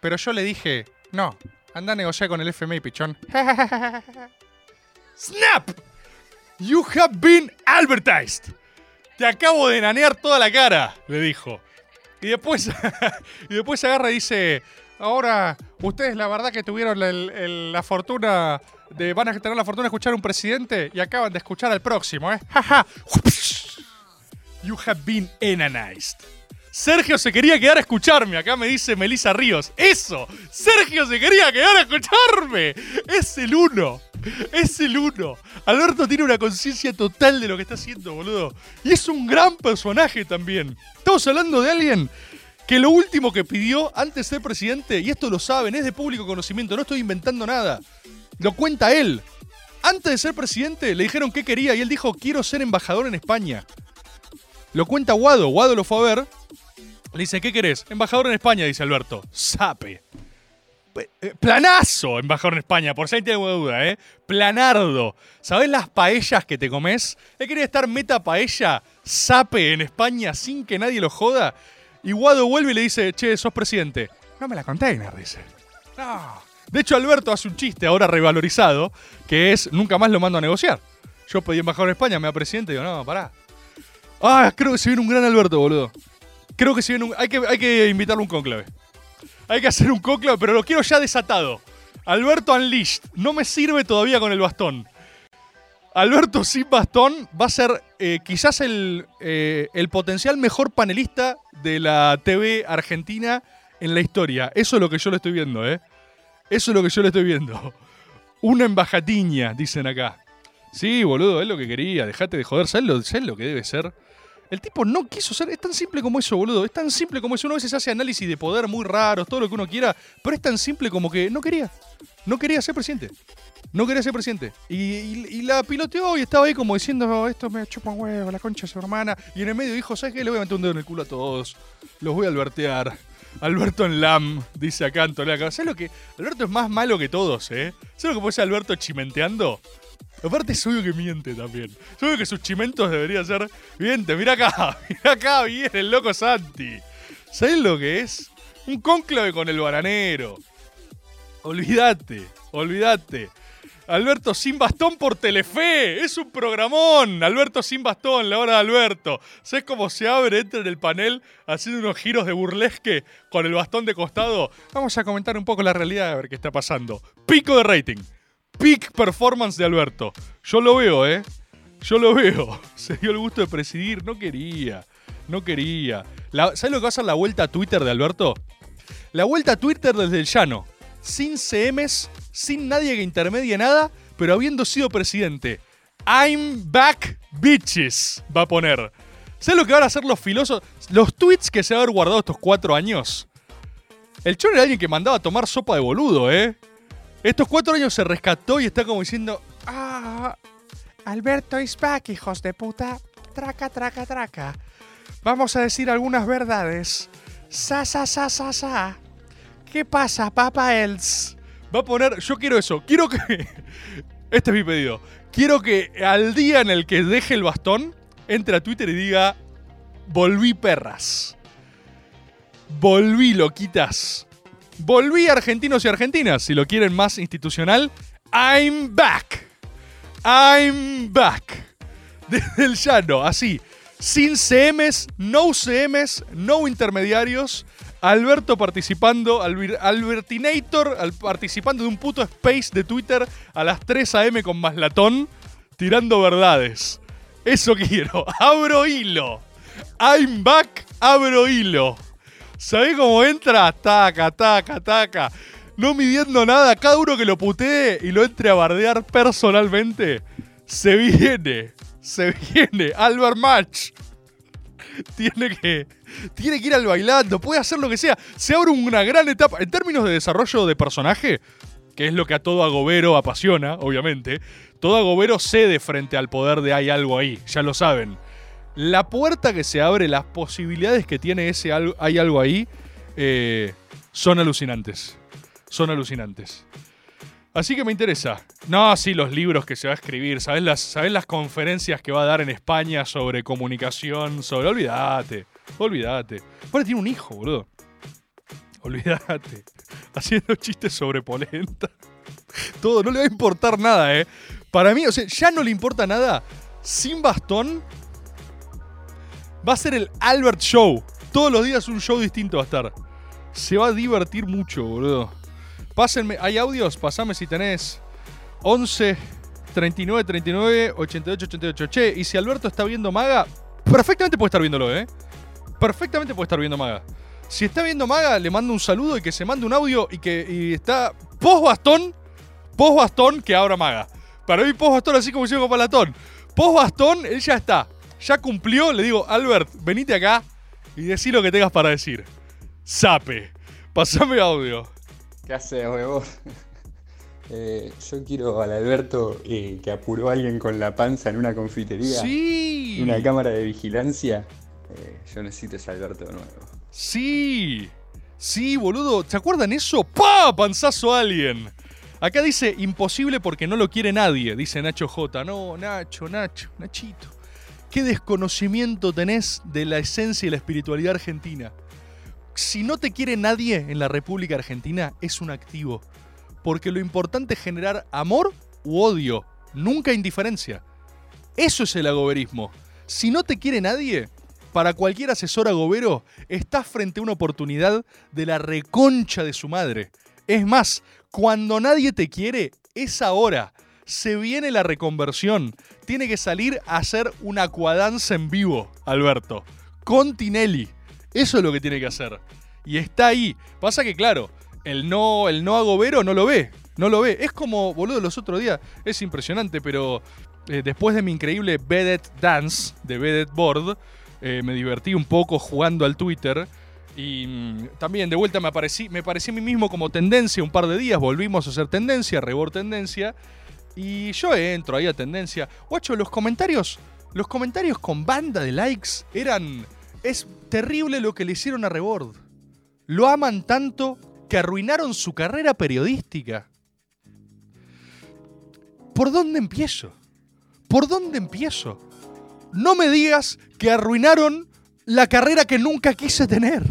Pero yo le dije, no, anda a negociar con el FMI, pichón. [laughs] ¡Snap! You have been advertised. Te acabo de nanear toda la cara, le dijo. Y después, [laughs] y después agarra y dice, ahora ustedes la verdad que tuvieron la fortuna de, van a tener la fortuna de escuchar a un presidente y acaban de escuchar al próximo, ¿eh? [laughs] You have been enanized. Sergio se quería quedar a escucharme. Acá me dice Melissa Ríos. ¡Eso! Sergio se quería quedar a escucharme. Es el uno. Es el uno. Alberto tiene una conciencia total de lo que está haciendo, boludo. Y es un gran personaje también. Estamos hablando de alguien que lo último que pidió antes de ser presidente, y esto lo saben, es de público conocimiento, no estoy inventando nada. Lo cuenta él. Antes de ser presidente le dijeron qué quería y él dijo, quiero ser embajador en España. Lo cuenta Guado, Guado lo fue a ver. Le dice, ¿qué querés? Embajador en España, dice Alberto. Sape. Pe- eh, Planazo, embajador en España, por si alguien duda, ¿eh? Planardo. ¿Sabés las paellas que te comes? Él quería estar meta paella, sape en España sin que nadie lo joda. Y Guado vuelve y le dice, che, sos presidente. No me la container, dice. No. De hecho, Alberto hace un chiste ahora revalorizado, que es, nunca más lo mando a negociar. Yo pedí embajador en España, me da presidente, y digo, no, pará. Ah, creo que se viene un gran Alberto, boludo. Creo que se viene un... Hay que, hay que invitarle un cónclave. Hay que hacer un cónclave, pero lo quiero ya desatado. Alberto Unleashed. No me sirve todavía con el bastón. Alberto sin bastón va a ser eh, quizás el, eh, el potencial mejor panelista de la TV argentina en la historia. Eso es lo que yo le estoy viendo, ¿eh? Eso es lo que yo le estoy viendo. [laughs] Una embajatiña, dicen acá. Sí, boludo, es lo que quería. Dejate de joder. ¿Sabes lo, lo que debe ser? El tipo no quiso ser. Es tan simple como eso, boludo. Es tan simple como eso. Uno a veces hace análisis de poder muy raros, todo lo que uno quiera. Pero es tan simple como que no quería. No quería ser presidente. No quería ser presidente. Y, la piloteó y estaba ahí como diciendo, esto me chupa un huevo, la concha de su hermana. Y en el medio dijo, ¿sabes qué? Le voy a meter un dedo en el culo a todos. Los voy a albertear. Alberto en LAM, dice acá Antonio. ¿Sabes lo que? Alberto es más malo que todos, ¿eh? ¿Sabes lo que puede ser Alberto chimenteando? Aparte es obvio que miente también. Es obvio que sus chimentos deberían ser... Miente, mira acá, [laughs] mira acá, viene el loco Santi. ¿Sabes lo que es? Un cónclave con el bananero. Olvídate, olvídate. Alberto sin bastón por Telefe. Es un programón. Alberto sin bastón, la hora de Alberto. ¿Sabes cómo se abre? Entra en el panel haciendo unos giros de burlesque con el bastón de costado. Vamos a comentar un poco la realidad a ver qué está pasando. Pico de rating. Peak performance de Alberto. Yo lo veo, ¿eh? Yo lo veo. [laughs] Se dio el gusto de presidir. No quería. No quería. La- ¿Sabes lo que va a ser la vuelta a Twitter de Alberto? La vuelta a Twitter desde el llano. Sin CMs, sin nadie que intermedie nada, pero habiendo sido presidente. I'm back, bitches. Va a poner. ¿Sabes lo que van a hacer los filósofos? Los tweets que se va a haber guardado estos cuatro años. El chon era alguien que mandaba a tomar sopa de boludo, ¿eh? Estos cuatro años se rescató y está como diciendo. Ah, Alberto is back, hijos de puta. Traca, traca, traca. Vamos a decir algunas verdades. Sa, sa, sa, sa, sa. ¿Qué pasa, Papa Els? Va a poner. Yo quiero eso. Quiero que. [laughs] Este es mi pedido. Quiero que al día en el que deje el bastón, entre a Twitter y diga. Volví perras. Volví loquitas. Volví argentinos y argentinas. Si lo quieren más institucional. I'm back. I'm back. [laughs] Desde el llano, así. Sin CMs, no CMs, no intermediarios. Alberto participando, Albertinator al- participando de un puto space de Twitter a las 3 a.m. con Maslatón, tirando verdades. Eso [laughs] quiero. Abro hilo. I'm back, abro hilo. ¿Sabés cómo entra? Taca, taca, taca. No midiendo nada, cada uno que lo putee y lo entre a bardear personalmente. Se viene, se viene. Albert Match. Tiene que, tiene que ir al bailando, puede hacer lo que sea. Se abre una gran etapa. En términos de desarrollo de personaje, que es lo que a todo agobero apasiona, obviamente, todo agobero cede frente al poder de hay algo ahí, ya lo saben. La puerta que se abre, las posibilidades que tiene ese hay algo ahí, eh, son alucinantes. Son alucinantes. Así que me interesa. No, sí, los libros que se va a escribir. ¿Sabes las, ¿sabés las conferencias que va a dar en España sobre comunicación? Sobre. Olvídate. Olvídate. Tiene un hijo, boludo. Olvídate. [laughs] Haciendo chistes sobre polenta. [laughs] Todo, no le va a importar nada, ¿eh? Para mí, o sea, ya no le importa nada. Sin bastón, va a ser el Albert Show. Todos los días un show distinto va a estar. Se va a divertir mucho, boludo. Pásenme, ¿hay audios? Pasame si tenés 11 39 39 88 88. Che, y si Alberto está viendo Maga, perfectamente puede estar viéndolo, ¿eh? Perfectamente puede estar viendo Maga. Si está viendo Maga, le mando un saludo y que se mande un audio y que está post bastón, post bastón que abra Maga. Para mí post bastón así como hicieron con Palatón. Post bastón, él ya está. Ya cumplió, le digo, Albert, venite acá y decí lo que tengas para decir. Sape. Pasame audio. ¿Qué haces, huevón? [laughs] Eh, yo quiero al Alberto eh, que apuró a alguien con la panza en una confitería. Sí. Una cámara de vigilancia. Eh, yo necesito ese Alberto de nuevo. Sí. Sí, boludo. ¿Se acuerdan eso? ¡Pa! Panzazo a alguien. Acá dice imposible porque no lo quiere nadie, dice Nacho J. No, Nacho, Nacho, Nachito. ¿Qué desconocimiento tenés de la esencia y la espiritualidad argentina? Si no te quiere nadie en la República Argentina, es un activo. Porque lo importante es generar amor u odio, nunca indiferencia. Eso es el agoberismo. Si no te quiere nadie, para cualquier asesor agobero, estás frente a una oportunidad de la reconcha de su madre. Es más, cuando nadie te quiere, es ahora. Se viene la reconversión. Tiene que salir a hacer una cuadanza en vivo, Alberto. Con Tinelli. Eso es lo que tiene que hacer. Y está ahí. Pasa que, claro, el no, el no agobero no lo ve. No lo ve. Es como, boludo, los otros días. Es impresionante, pero eh, después de mi increíble Vedette Dance de Vedette Board, eh, me divertí un poco jugando al Twitter. Y mm, también de vuelta me aparecí, me a mí mismo como tendencia un par de días. Volvimos a hacer tendencia, rebord tendencia. Y yo entro ahí a tendencia. Guacho, los comentarios. Los comentarios con banda de likes eran. Es terrible lo que le hicieron a Rebord. Lo aman tanto que arruinaron su carrera periodística. ¿Por dónde empiezo? ¿Por dónde empiezo? No me digas que arruinaron la carrera que nunca quise tener.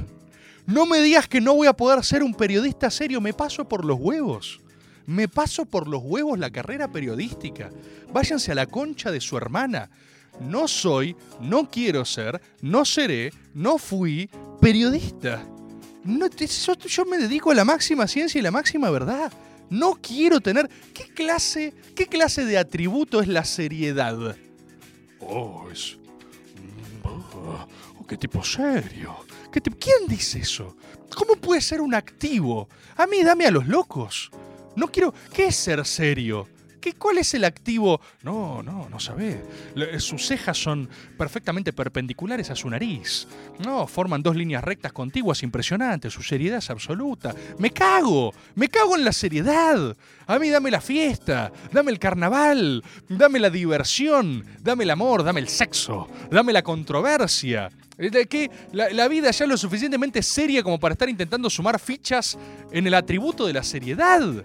No me digas que no voy a poder ser un periodista serio. Me paso por los huevos. Me paso por los huevos la carrera periodística. Váyanse a la concha de su hermana. No soy, no quiero ser, no seré, no fui periodista. No, yo, yo me dedico a la máxima ciencia y la máxima verdad. No quiero tener. ¿Qué clase, qué clase de atributo es la seriedad? Oh. Oh, qué tipo serio. ¿Qué tipo- ¿Quién dice eso? ¿Cómo puede ser un activo? A mí dame a los locos. No quiero. ¿Qué es ser serio? ¿Qué, ¿Cuál es el activo? No, no, no sabe. Le- Sus cejas son perfectamente perpendiculares a su nariz. No, forman dos líneas rectas contiguas impresionantes. Su seriedad es absoluta. Me cago, me cago en la seriedad. A mí dame la fiesta, dame el carnaval, dame la diversión, dame el amor, dame el sexo, dame la controversia. De que la, la vida ya es lo suficientemente seria como para estar intentando sumar fichas en el atributo de la seriedad.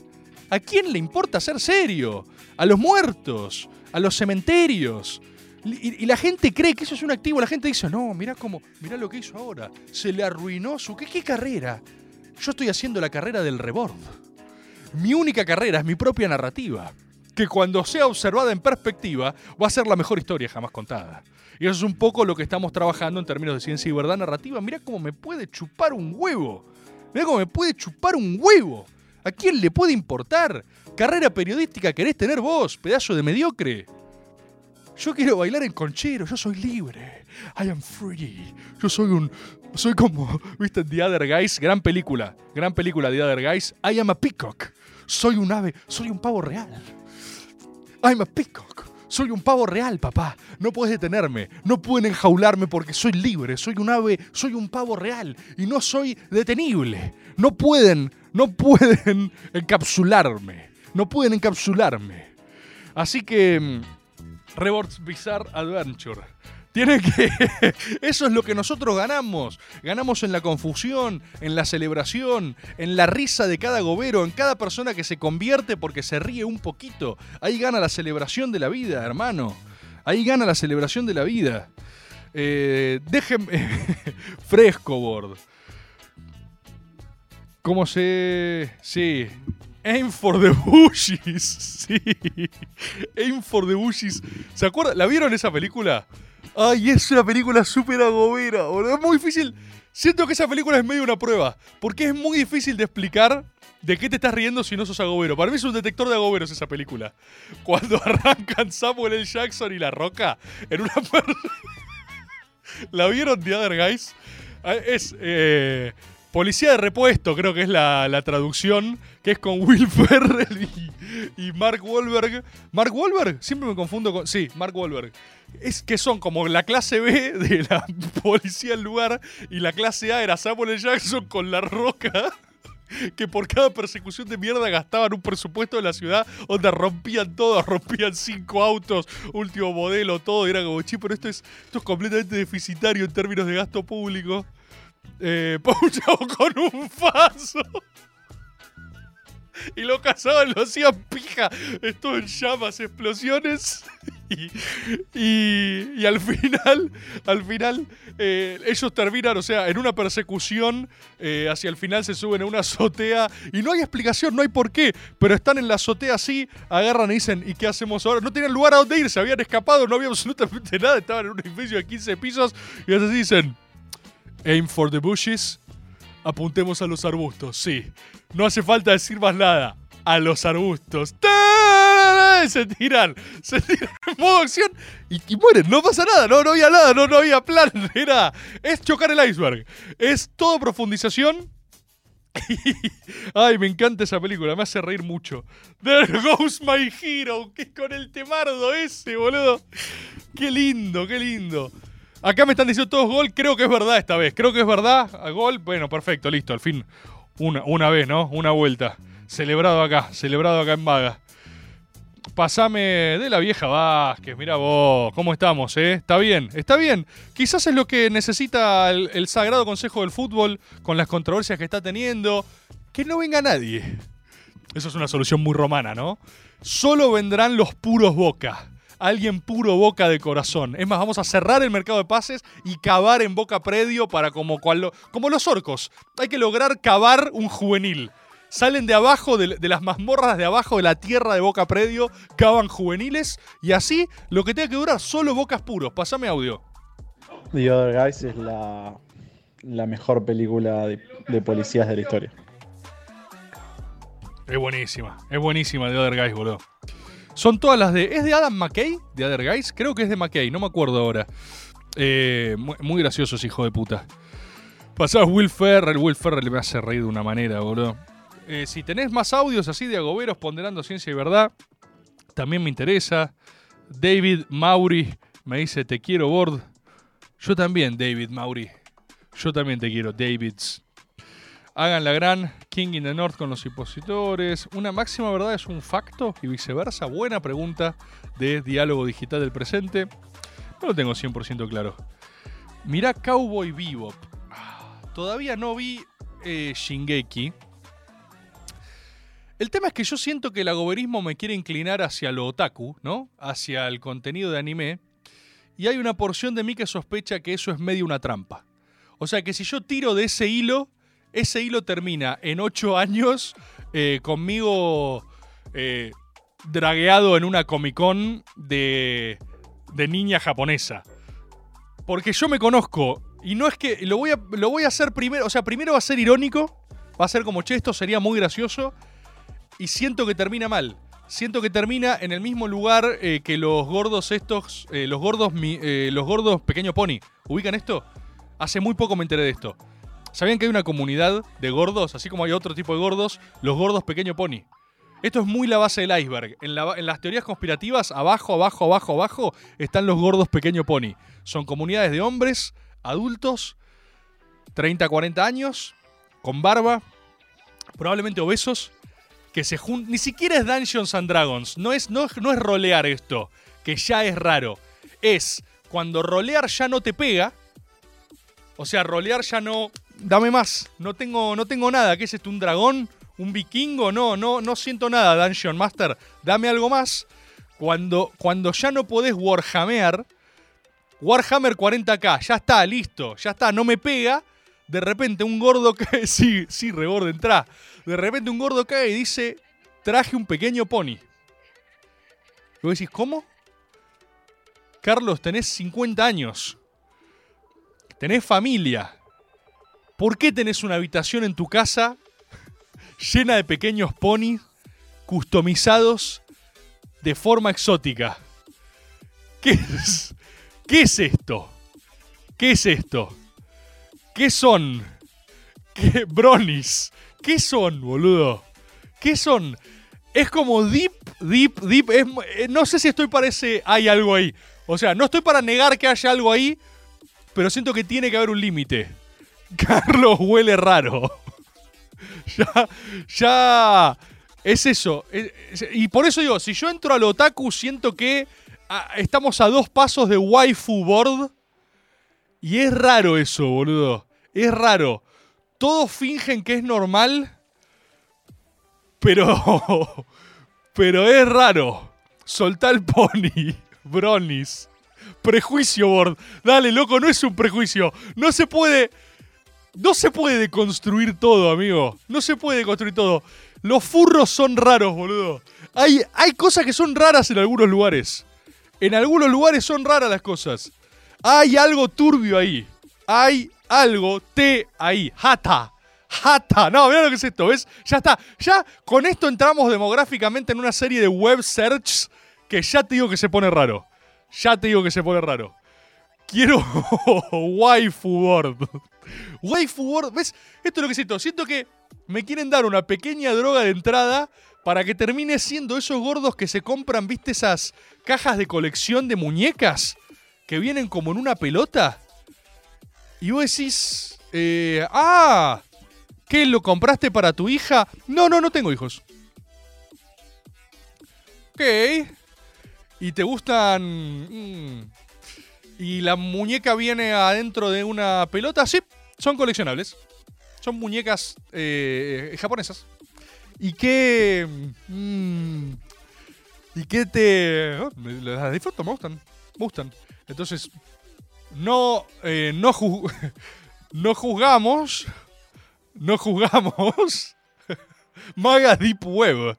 ¿A quién le importa ser serio? A los muertos, a los cementerios. Y, la gente cree que eso es un activo. La gente dice, no, mirá cómo, mirá lo que hizo ahora. Se le arruinó su... ¿Qué, qué carrera? Yo estoy haciendo la carrera del rebord. Mi única carrera es mi propia narrativa. Que cuando sea observada en perspectiva, va a ser la mejor historia jamás contada. Y eso es un poco lo que estamos trabajando en términos de ciencia y verdad narrativa. Mirá cómo me puede chupar un huevo. Mirá cómo me puede chupar un huevo. ¿A quién le puede importar? Carrera periodística querés tener vos, pedazo de mediocre. Yo quiero bailar en conchero, yo soy libre. I am free. Yo soy un. Soy como. [laughs] ¿Viste? The Other Guys, gran película. Gran película, The Other Guys. I am a peacock. Soy un ave, soy un pavo real. I'm a peacock. Soy un pavo real, papá. No puedes detenerme. No pueden enjaularme porque soy libre. Soy un ave, soy un pavo real. Y no soy detenible. No pueden, no pueden [laughs] encapsularme. No pueden encapsularme. Así que. mm, Rewards Bizarre Adventure. Tiene que. [laughs] Eso es lo que nosotros ganamos. Ganamos en la confusión, en la celebración, en la risa de cada gobero, en cada persona que se convierte porque se ríe un poquito. Ahí gana la celebración de la vida, hermano. Ahí gana la celebración de la vida. Eh, déjenme. [laughs] Fresco, Board. ¿Cómo se.? Sí. Aim for the bushes. [laughs] Sí. Aim for the bushes. ¿Se acuerdan? ¿La vieron esa película? Ay, es una película súper agobera, boludo. Es muy difícil. Siento que esa película es medio una prueba. Porque es muy difícil de explicar de qué te estás riendo si no sos agobero. Para mí es un detector de agoberos esa película. Cuando [laughs] arrancan Samuel L. Jackson y La Roca en una... [laughs] ¿La vieron The Other Guys? Ah, Es eh, Policía de Repuesto, creo que es la, la traducción, que es con Will [laughs] Ferrell y, y Mark Wahlberg. ¿Mark Wahlberg? Siempre me confundo con... Sí, Mark Wahlberg. Es que son como la clase B de la [laughs] policía del lugar y la clase A era Samuel. Jackson con La Roca. [laughs] Que por cada persecución de mierda gastaban un presupuesto de la ciudad donde rompían todo, [laughs] rompían cinco autos, último modelo, todo. Y era como, che, pero esto es, esto es completamente deficitario en términos de gasto público. Eh, con un faso. Y lo cazaban, lo hacían pija. Esto en llamas, explosiones. [laughs] Y, y- al final, al final, eh, ellos terminan, o sea, en una persecución. eh, hacia el final se suben a una azotea. Y no hay explicación, no hay por qué. Pero están en la azotea así, agarran y dicen, ¿y qué hacemos ahora? No tenían lugar a dónde ir, se habían escapado, no había absolutamente [laughs] nada. Estaban en un edificio de 15 pisos. Y así dicen, aim for the bushes. Apuntemos a los arbustos, sí. No hace falta decir más nada. A los arbustos. Se tiran. Se tiran en modo acción y, mueren. No pasa nada. No, no había nada. No, no había plan. [laughs] Era. Es chocar el iceberg. Es todo profundización. [laughs] Ay, me encanta esa película. Me hace reír mucho. There goes my hero. Que con el temardo ese, boludo. Qué lindo, qué lindo. Acá me están diciendo todos gol. Creo que es verdad esta vez. Creo que es verdad. Gol. Bueno, perfecto, listo. Al fin. Una, una vez, ¿no? Una vuelta. Celebrado acá. Celebrado acá en Vaga. Pasame de la vieja Vázquez. Mira vos. ¿Cómo estamos, eh? Está bien. Está bien. Quizás es lo que necesita el sagrado consejo del fútbol con las controversias que está teniendo. Que no venga nadie. Eso es una solución muy romana, ¿no? Solo vendrán los puros boca. Alguien puro boca de corazón. Es más, vamos a cerrar el mercado de pases y cavar en boca predio para como, cual- como los orcos. Hay que lograr cavar un juvenil. Salen de abajo, de, de las mazmorras de abajo de la tierra de Boca Predio, cavan juveniles y así lo que tenga que durar solo bocas puros. Pasame audio. The Other Guys es la, la mejor película de, de policías de la historia. Es buenísima, es buenísima de Other Guys, boludo. Son todas las de. ¿Es de Adam McKay? ¿De Other Guys? Creo que es de McKay, no me acuerdo ahora. Eh, muy, muy gracioso ese hijo de puta. Pasás Will Ferrell, Will Ferrell me hace reír de una manera, boludo. Eh, si tenés más audios así de agoberos ponderando ciencia y verdad, también me interesa. David Mauri me dice: Te quiero, Bord. Yo también, David Mauri. Yo también te quiero, Davids. Hagan la gran King in the North con los impositores. ¿Una máxima verdad es un facto y viceversa? Buena pregunta de diálogo digital del presente. No lo tengo 100% claro. Mirá Cowboy Bebop. Todavía no vi eh, Shingeki. El tema es que yo siento que el agoberismo me quiere inclinar hacia lo otaku, ¿no? Hacia el contenido de anime. Y hay una porción de mí que sospecha que eso es medio una trampa. O sea que si yo tiro de ese hilo, ese hilo termina en ocho años eh, conmigo eh, dragueado en una Comic Con de, de niña japonesa. Porque yo me conozco y no es que lo voy, a, lo voy a hacer primero, o sea, primero va a ser irónico, va a ser como, che, esto sería muy gracioso y siento que termina mal. Siento que termina en el mismo lugar eh, que los gordos estos, eh, los gordos, mi- los gordos pequeño pony. ¿Ubican esto? Hace muy poco me enteré de esto. ¿Sabían que hay una comunidad de gordos, así como hay otro tipo de gordos, los gordos pequeño pony? Esto es muy la base del iceberg. En, la- en las teorías conspirativas, abajo, abajo, abajo, abajo, están los gordos pequeño pony. Son comunidades de hombres, adultos, 30, 40 años, con barba, probablemente obesos, que se juntan. Ni siquiera es Dungeons and Dragons. No es, no, no es rolear esto, que ya es raro. Es cuando rolear ya no te pega. O sea, rolear ya no. Dame más. No tengo, no tengo nada. ¿Qué es esto? ¿Un dragón? ¿Un vikingo? No, no, no siento nada, Dungeon Master. Dame algo más. Cuando, cuando ya no podés warhamear. Warhammer 40k, ya está, listo, ya está, no me pega. De repente un gordo [laughs] cae, sí, sí, reborde, entra. De repente un gordo cae y dice, traje un pequeño pony. Y vos decís, ¿cómo? Carlos, tenés 50 años. Tenés familia. ¿Por qué tenés una habitación en tu casa [laughs] llena de pequeños ponis customizados de forma exótica? ¿Qué es? ¿Qué es esto? ¿Qué es esto? ¿Qué son? ¿Qué bronis? ¿Qué son, boludo? ¿Qué son? Es como deep, deep, deep. eh, no sé si estoy para ese. Hay algo ahí. O sea, no estoy para negar que haya algo ahí, pero siento que tiene que haber un límite. [laughs] Carlos huele raro. [laughs] ya, ya. Es eso. Es- es- y por eso digo, si yo entro al otaku, siento que ah, estamos a dos pasos de waifu board. Y es raro eso, boludo. Es raro. Todos fingen que es normal. Pero. [laughs] Pero es raro. Soltá el pony. Bronis. Prejuicio, board. Dale, loco, no es un prejuicio. No se puede. No se puede deconstruir todo, amigo. No se puede deconstruir todo. Los furros son raros, boludo. Hay, hay cosas que son raras en algunos lugares. En algunos lugares son raras las cosas. Hay algo turbio ahí. Hay algo T ahí. Jata. Jata. No, mira lo que es esto, ¿ves? Ya está. Ya con esto entramos demográficamente en una serie de web search que ya te digo que se pone raro. Ya te digo que se pone raro. Quiero [laughs] waifu board. Waifu board. ¿Ves? Esto es lo que siento. Siento que me quieren dar una pequeña droga de entrada para que termine siendo esos gordos que se compran, ¿viste? Esas cajas de colección de muñecas que vienen como en una pelota. Y vos decís, eh, ah, ¿qué lo compraste para tu hija? No, no, no tengo hijos. Ok. ¿Y te gustan? mm, ¿Y la muñeca viene adentro de una pelota? Sí, son coleccionables. Son muñecas eh, japonesas. ¿Y qué? mm, ¿Y qué te...? oh, disfruto, me gustan. Me gustan. Entonces, no, eh, no, ju- [laughs] no juzgamos. No juzgamos. [laughs] Maga Deep Web.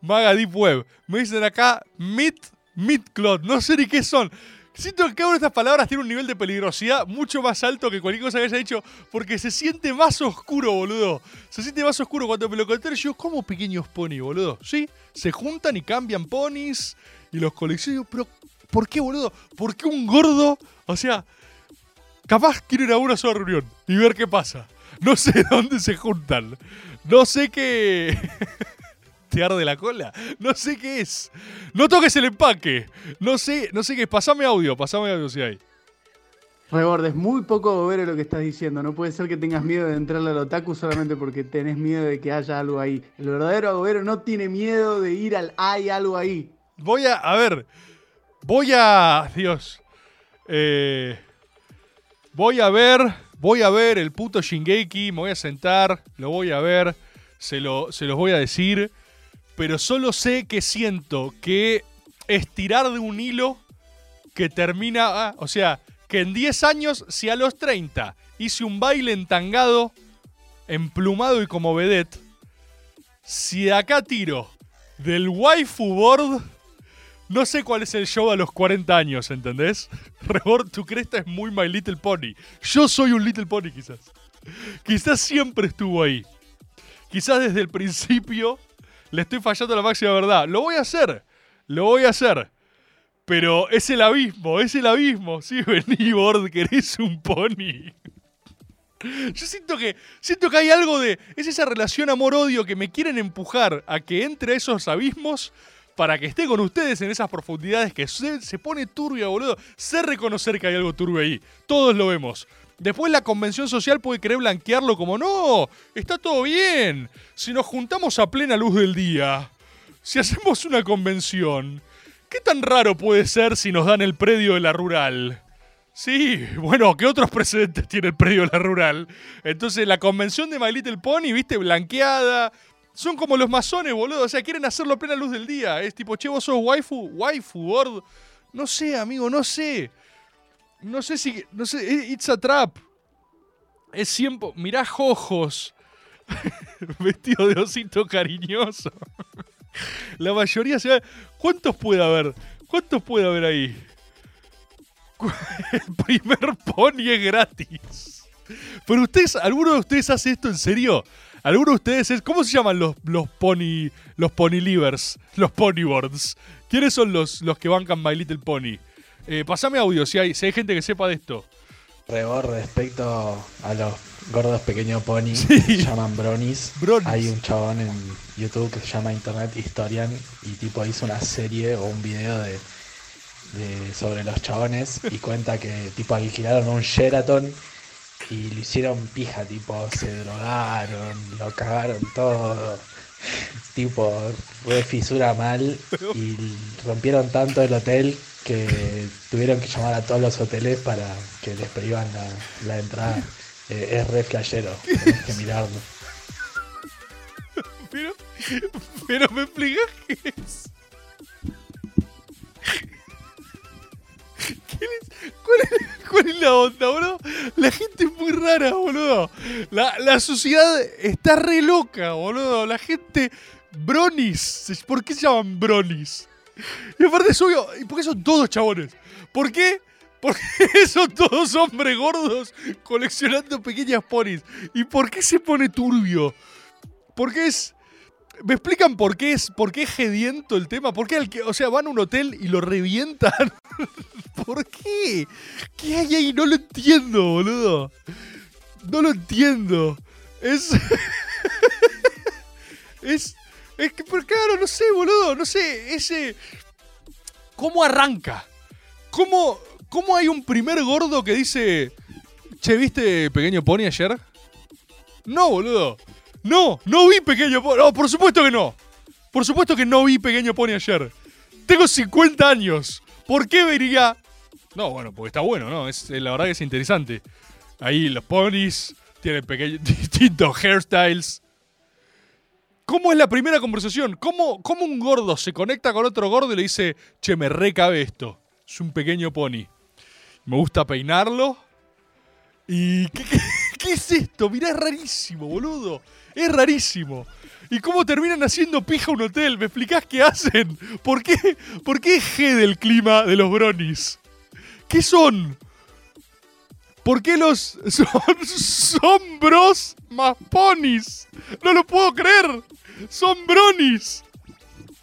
Maga Deep Web. Me dicen acá Meat, Meat Clot. No sé ni qué son. Siento que cada estas palabras tiene un nivel de peligrosidad mucho más alto que cualquier cosa que haya dicho, porque se siente más oscuro, boludo. Se siente más oscuro cuando me lo contaron. Yo, como pequeños pony, boludo. Sí, se juntan y cambian ponis y los coleccionan. Pero, ¿por qué, boludo? ¿Por qué un gordo? O sea, capaz quiero ir a una sola reunión y ver qué pasa. No sé [laughs] dónde se juntan. No sé qué. [laughs] ¿Te arde la cola? No sé qué es. No toques el empaque. No sé, no sé qué es. Pasame audio, pasame audio si hay. Rebord, es muy poco gobero lo que estás diciendo. No puede ser que tengas miedo de entrarle al otaku solamente porque tenés miedo de que haya algo ahí. El verdadero agobero no tiene miedo de ir al hay algo ahí. Voy a. A ver. Voy a. Dios. Eh, voy a ver. Voy a ver el puto Shingeki. Me voy a sentar. Lo voy a ver. Se, lo, se los voy a decir. Pero solo sé que siento que estirar de un hilo que termina. ah, o sea, que en 10 años, si a los 30 hice un baile entangado, emplumado y como vedette, si acá tiro del waifu board, no sé cuál es el show a los 40 años, ¿entendés? [laughs] Rebord, tu cresta es muy My Little Pony. Yo soy un Little Pony, quizás. Quizás siempre estuvo ahí. Quizás desde el principio le estoy fallando la máxima verdad. Lo voy a hacer. Lo voy a hacer. Pero es el abismo, es el abismo. [laughs] Sí, vení, Bord, querés un pony. Yo siento que, siento que hay algo de. Es esa relación amor-odio que me quieren empujar a que entre a esos abismos para que esté con ustedes en esas profundidades que se, se pone turbia, boludo. Sé reconocer que hay algo turbio ahí. Todos lo vemos. Después la convención social puede querer blanquearlo como no, está todo bien. Si nos juntamos a plena luz del día, si hacemos una convención, ¿qué tan raro puede ser si nos dan el predio de la rural? Sí, bueno, ¿qué otros precedentes tiene el predio de la rural? Entonces la convención de My Little Pony, viste, blanqueada. Son como los masones, boludo. O sea, quieren hacerlo a plena luz del día. Es tipo, che, vos sos waifu, waifu. No sé, amigo, no sé. No sé si. No sé. eh, It's a trap. Es siempre. Mirá Jojos. [laughs] Vestido de osito cariñoso. La mayoría se va. ¿Cuántos puede haber? ¿Cuántos puede haber ahí? [laughs] El primer pony es gratis. Pero ustedes, ¿alguno de ustedes hace esto en serio? ¿Alguno de ustedes es. ¿Cómo se llaman los, los pony. los pony livers? Los ponyboards. ¿Quiénes son los, los que bancan My Little Pony? Eh, pasame audio si hay, si hay gente que sepa de esto. Rebor, respecto a los gordos pequeños pony, se llaman bronis. Hay un chabón en YouTube que se llama Internet Historian y tipo hizo una serie o un video de, de- sobre los chabones y cuenta que tipo alquilaron un Sheraton y lo hicieron pija, tipo se drogaron, lo cagaron todo. Tipo, fue fisura mal y rompieron tanto el hotel que tuvieron que llamar a todos los hoteles para que les la, la entrada. Eh, es re flashero, tenés que mirarlo. Pero, pero me explicas qué es. ¿Cuál, es, la onda, boludo? La gente es muy rara, boludo. La, la sociedad está re loca, boludo. La gente. Bronis. ¿Por qué se llaman bronis? Y aparte es obvio. ¿Y por qué son todos chabones? ¿Por qué? Porque [laughs] son todos hombres gordos coleccionando pequeñas ponis. ¿Y por qué se pone turbio? ¿Por qué es.? ¿Me explican por qué es, por qué es gediento el tema? ¿Por qué al que, o sea, van a un hotel y lo revientan? [laughs] ¿Por qué? ¿Qué hay ahí? No lo entiendo, boludo. No lo entiendo. Es. [laughs] es. Es que, pero claro, no sé, boludo. No sé, ese. ¿Cómo arranca? ¿Cómo, ¿Cómo hay un primer gordo que dice. Che, ¿viste Pequeño Pony ayer? No, boludo. No, no vi Pequeño Pony. No, por supuesto que no. Por supuesto que no vi Pequeño Pony ayer. Tengo 50 años. ¿Por qué vería? No, bueno, porque está bueno, ¿no? Es, eh, la verdad que es interesante. Ahí los ponis tienen pequeños, [laughs] distintos hairstyles. ¿Cómo es la primera conversación? ¿Cómo, ¿Cómo un gordo se conecta con otro gordo y le dice, che, me recabe esto? Es un pequeño pony. Me gusta peinarlo. ¿Y qué, qué- [laughs] ¿Qué es esto? Mirá, es rarísimo, boludo. Es rarísimo. ¿Y cómo terminan haciendo pija un hotel? ¿Me explicás qué hacen? ¿Por qué, ¿Por qué es G del clima de los bronis? ¿Qué son? ¿Por qué los [laughs] son, son bros más ponis? No lo puedo creer. Son bronis.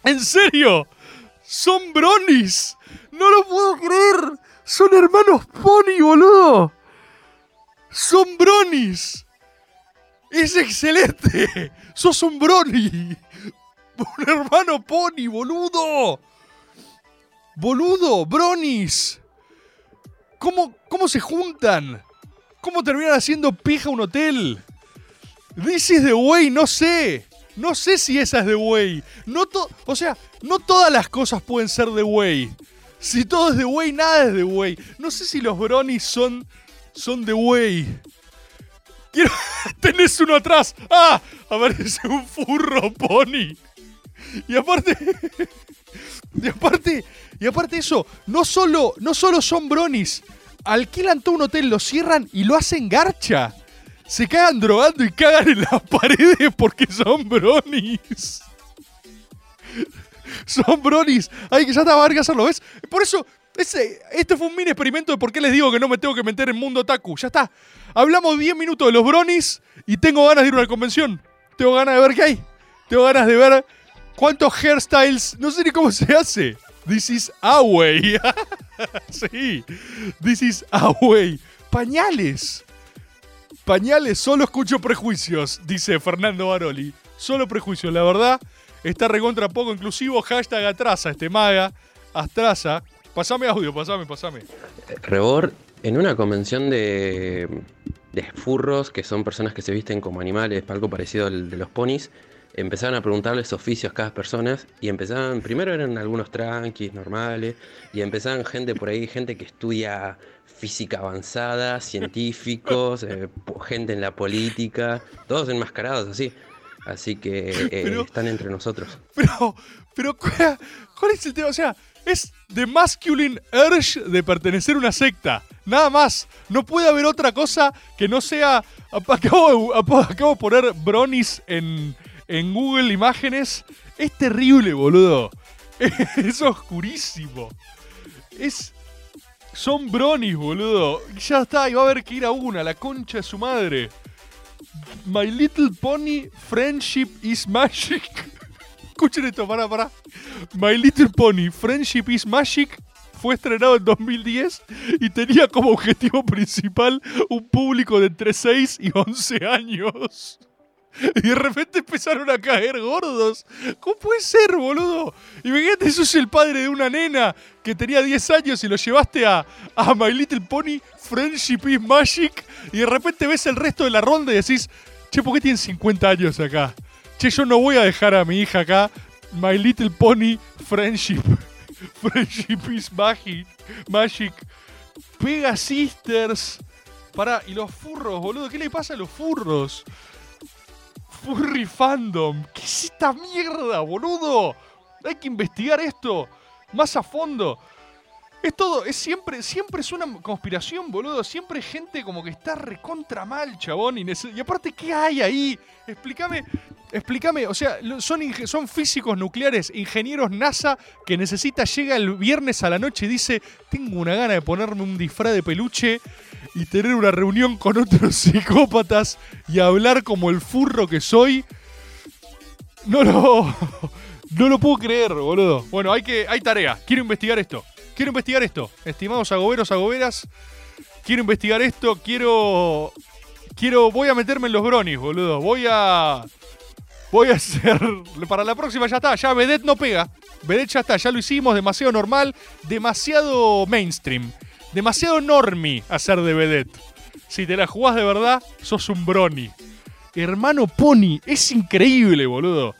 ¿En serio? Son bronis. No lo puedo creer. Son hermanos pony, boludo. Son bronis. Es excelente. Sos un brony. Un hermano pony, boludo. Boludo, bronis. ¿Cómo, ¿Cómo se juntan? ¿Cómo terminan haciendo pija un hotel? This is the way, no sé. No sé si esa es The Way. No o sea, no todas las cosas pueden ser The Way. Si todo es The Way, nada es The Way. No sé si los bronies son, son The Way. Quiero... [laughs] Tenés uno atrás. ¡Ah! Aparece un furro pony. Y aparte... [laughs] y aparte... Y aparte eso, no solo, no solo son bronies. Alquilan todo un hotel, lo cierran y lo hacen garcha se cagan drogando y cagan en las [laughs] paredes porque son bronis. Son bronis. Ay, que ya está Vargas ¿lo ves? Por eso, ese, este fue un mini experimento de por qué les digo que no me tengo que meter en mundo taku. Ya está. Hablamos 10 minutos de los bronis y tengo ganas de ir a una convención. Tengo ganas de ver qué hay. Tengo ganas de ver cuántos hairstyles. No sé ni cómo se hace. This is away. [laughs] sí. This is away. Pañales. Pañales, solo escucho prejuicios, dice Fernando Baroli. Solo prejuicios, la verdad. Está recontra poco inclusivo. Hashtag atrasa este maga. Astrasa. Pasame audio, pasame, pasame. Rebor, en una convención de, de furros, que son personas que se visten como animales, algo parecido al de los ponis, empezaron a preguntarles oficios a cada persona y empezaban, primero eran algunos tranquis normales y empezaban gente por ahí, gente que estudia física avanzada, científicos, [laughs] eh, gente en la política, todos enmascarados así. Así que eh, están entre nosotros. Pero, pero, ¿cuál es el tema? O sea, es the masculine urge de pertenecer a una secta. Nada más. No puede haber otra cosa que no sea. Acabo, acabo de poner Bronis en, en Google Imágenes. Es terrible, boludo. [laughs] Es oscurísimo. Es son bronis, boludo. Ya está, y va a haber que ir a una, la concha de su madre. My Little Pony Friendship is Magic. [laughs] Escuchen esto, para, para. My Little Pony Friendship is Magic fue estrenado en 2010 y tenía como objetivo principal un público de entre 6 y 11 años. Y de repente empezaron a caer gordos. ¿Cómo puede ser, boludo? Y Imagínate, es el padre de una nena que tenía 10 años y lo llevaste a, a My Little Pony Friendship is Magic. Y de repente ves el resto de la ronda y decís, che, ¿por qué tienen 50 años acá? Che, yo no voy a dejar a mi hija acá. My Little Pony Friendship. [laughs] Friendship is Magic. Magic. Pega Sisters. Pará, y los furros, boludo. ¿Qué le pasa a los furros? Furry Fandom. ¿Qué es esta mierda, boludo? Hay que investigar esto más a fondo. Es todo, es siempre, siempre es una conspiración, boludo. Siempre hay gente como que está recontra mal, chabón. Y, y aparte, ¿qué hay ahí? Explícame, explícame. O sea, son, son físicos nucleares, ingenieros NASA que necesita, llega el viernes a la noche y dice, tengo una gana de ponerme un disfraz de peluche y tener una reunión con otros [laughs] psicópatas y hablar como el furro que soy. No lo. [laughs] No lo puedo creer, boludo. Bueno, hay que. hay tarea. Quiero investigar esto. Quiero investigar esto. Estimados agoberos, agoberas. Quiero investigar esto. Quiero. Quiero. Voy a meterme en los bronis, boludo. Voy a. Voy a [laughs] hacer. Para la próxima ya está. Ya Vedet no pega. Vedet ya está. Ya lo hicimos. Demasiado normal. Demasiado mainstream. Demasiado normie hacer de vedette. Si te la jugás de verdad, sos un brony. Hermano Pony, es increíble, boludo.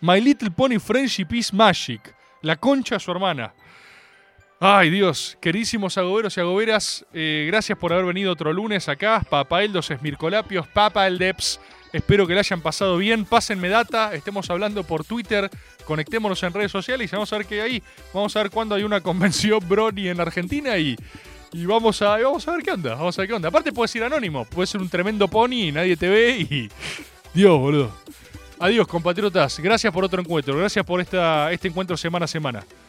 My Little Pony Friendship is Magic. La concha de su hermana. Ay, Dios, queridísimos agoberos y agoberas, eh, gracias por haber venido otro lunes acá. Papael, dos Esmircolapios, Papa el Deps. Espero que le hayan pasado bien. Pásenme data, estemos hablando por Twitter, conectémonos en redes sociales y vamos a ver qué hay. Vamos a ver cuándo hay una [laughs] convención Brony en Argentina y, Y vamos a, vamos a ver qué onda. Vamos a ver qué onda. Aparte puedes ir anónimo. Puedes ser un tremendo pony y nadie te ve y. [laughs] Dios, boludo. Adiós, compatriotas. Gracias por otro encuentro. Gracias por esta, este encuentro semana a semana.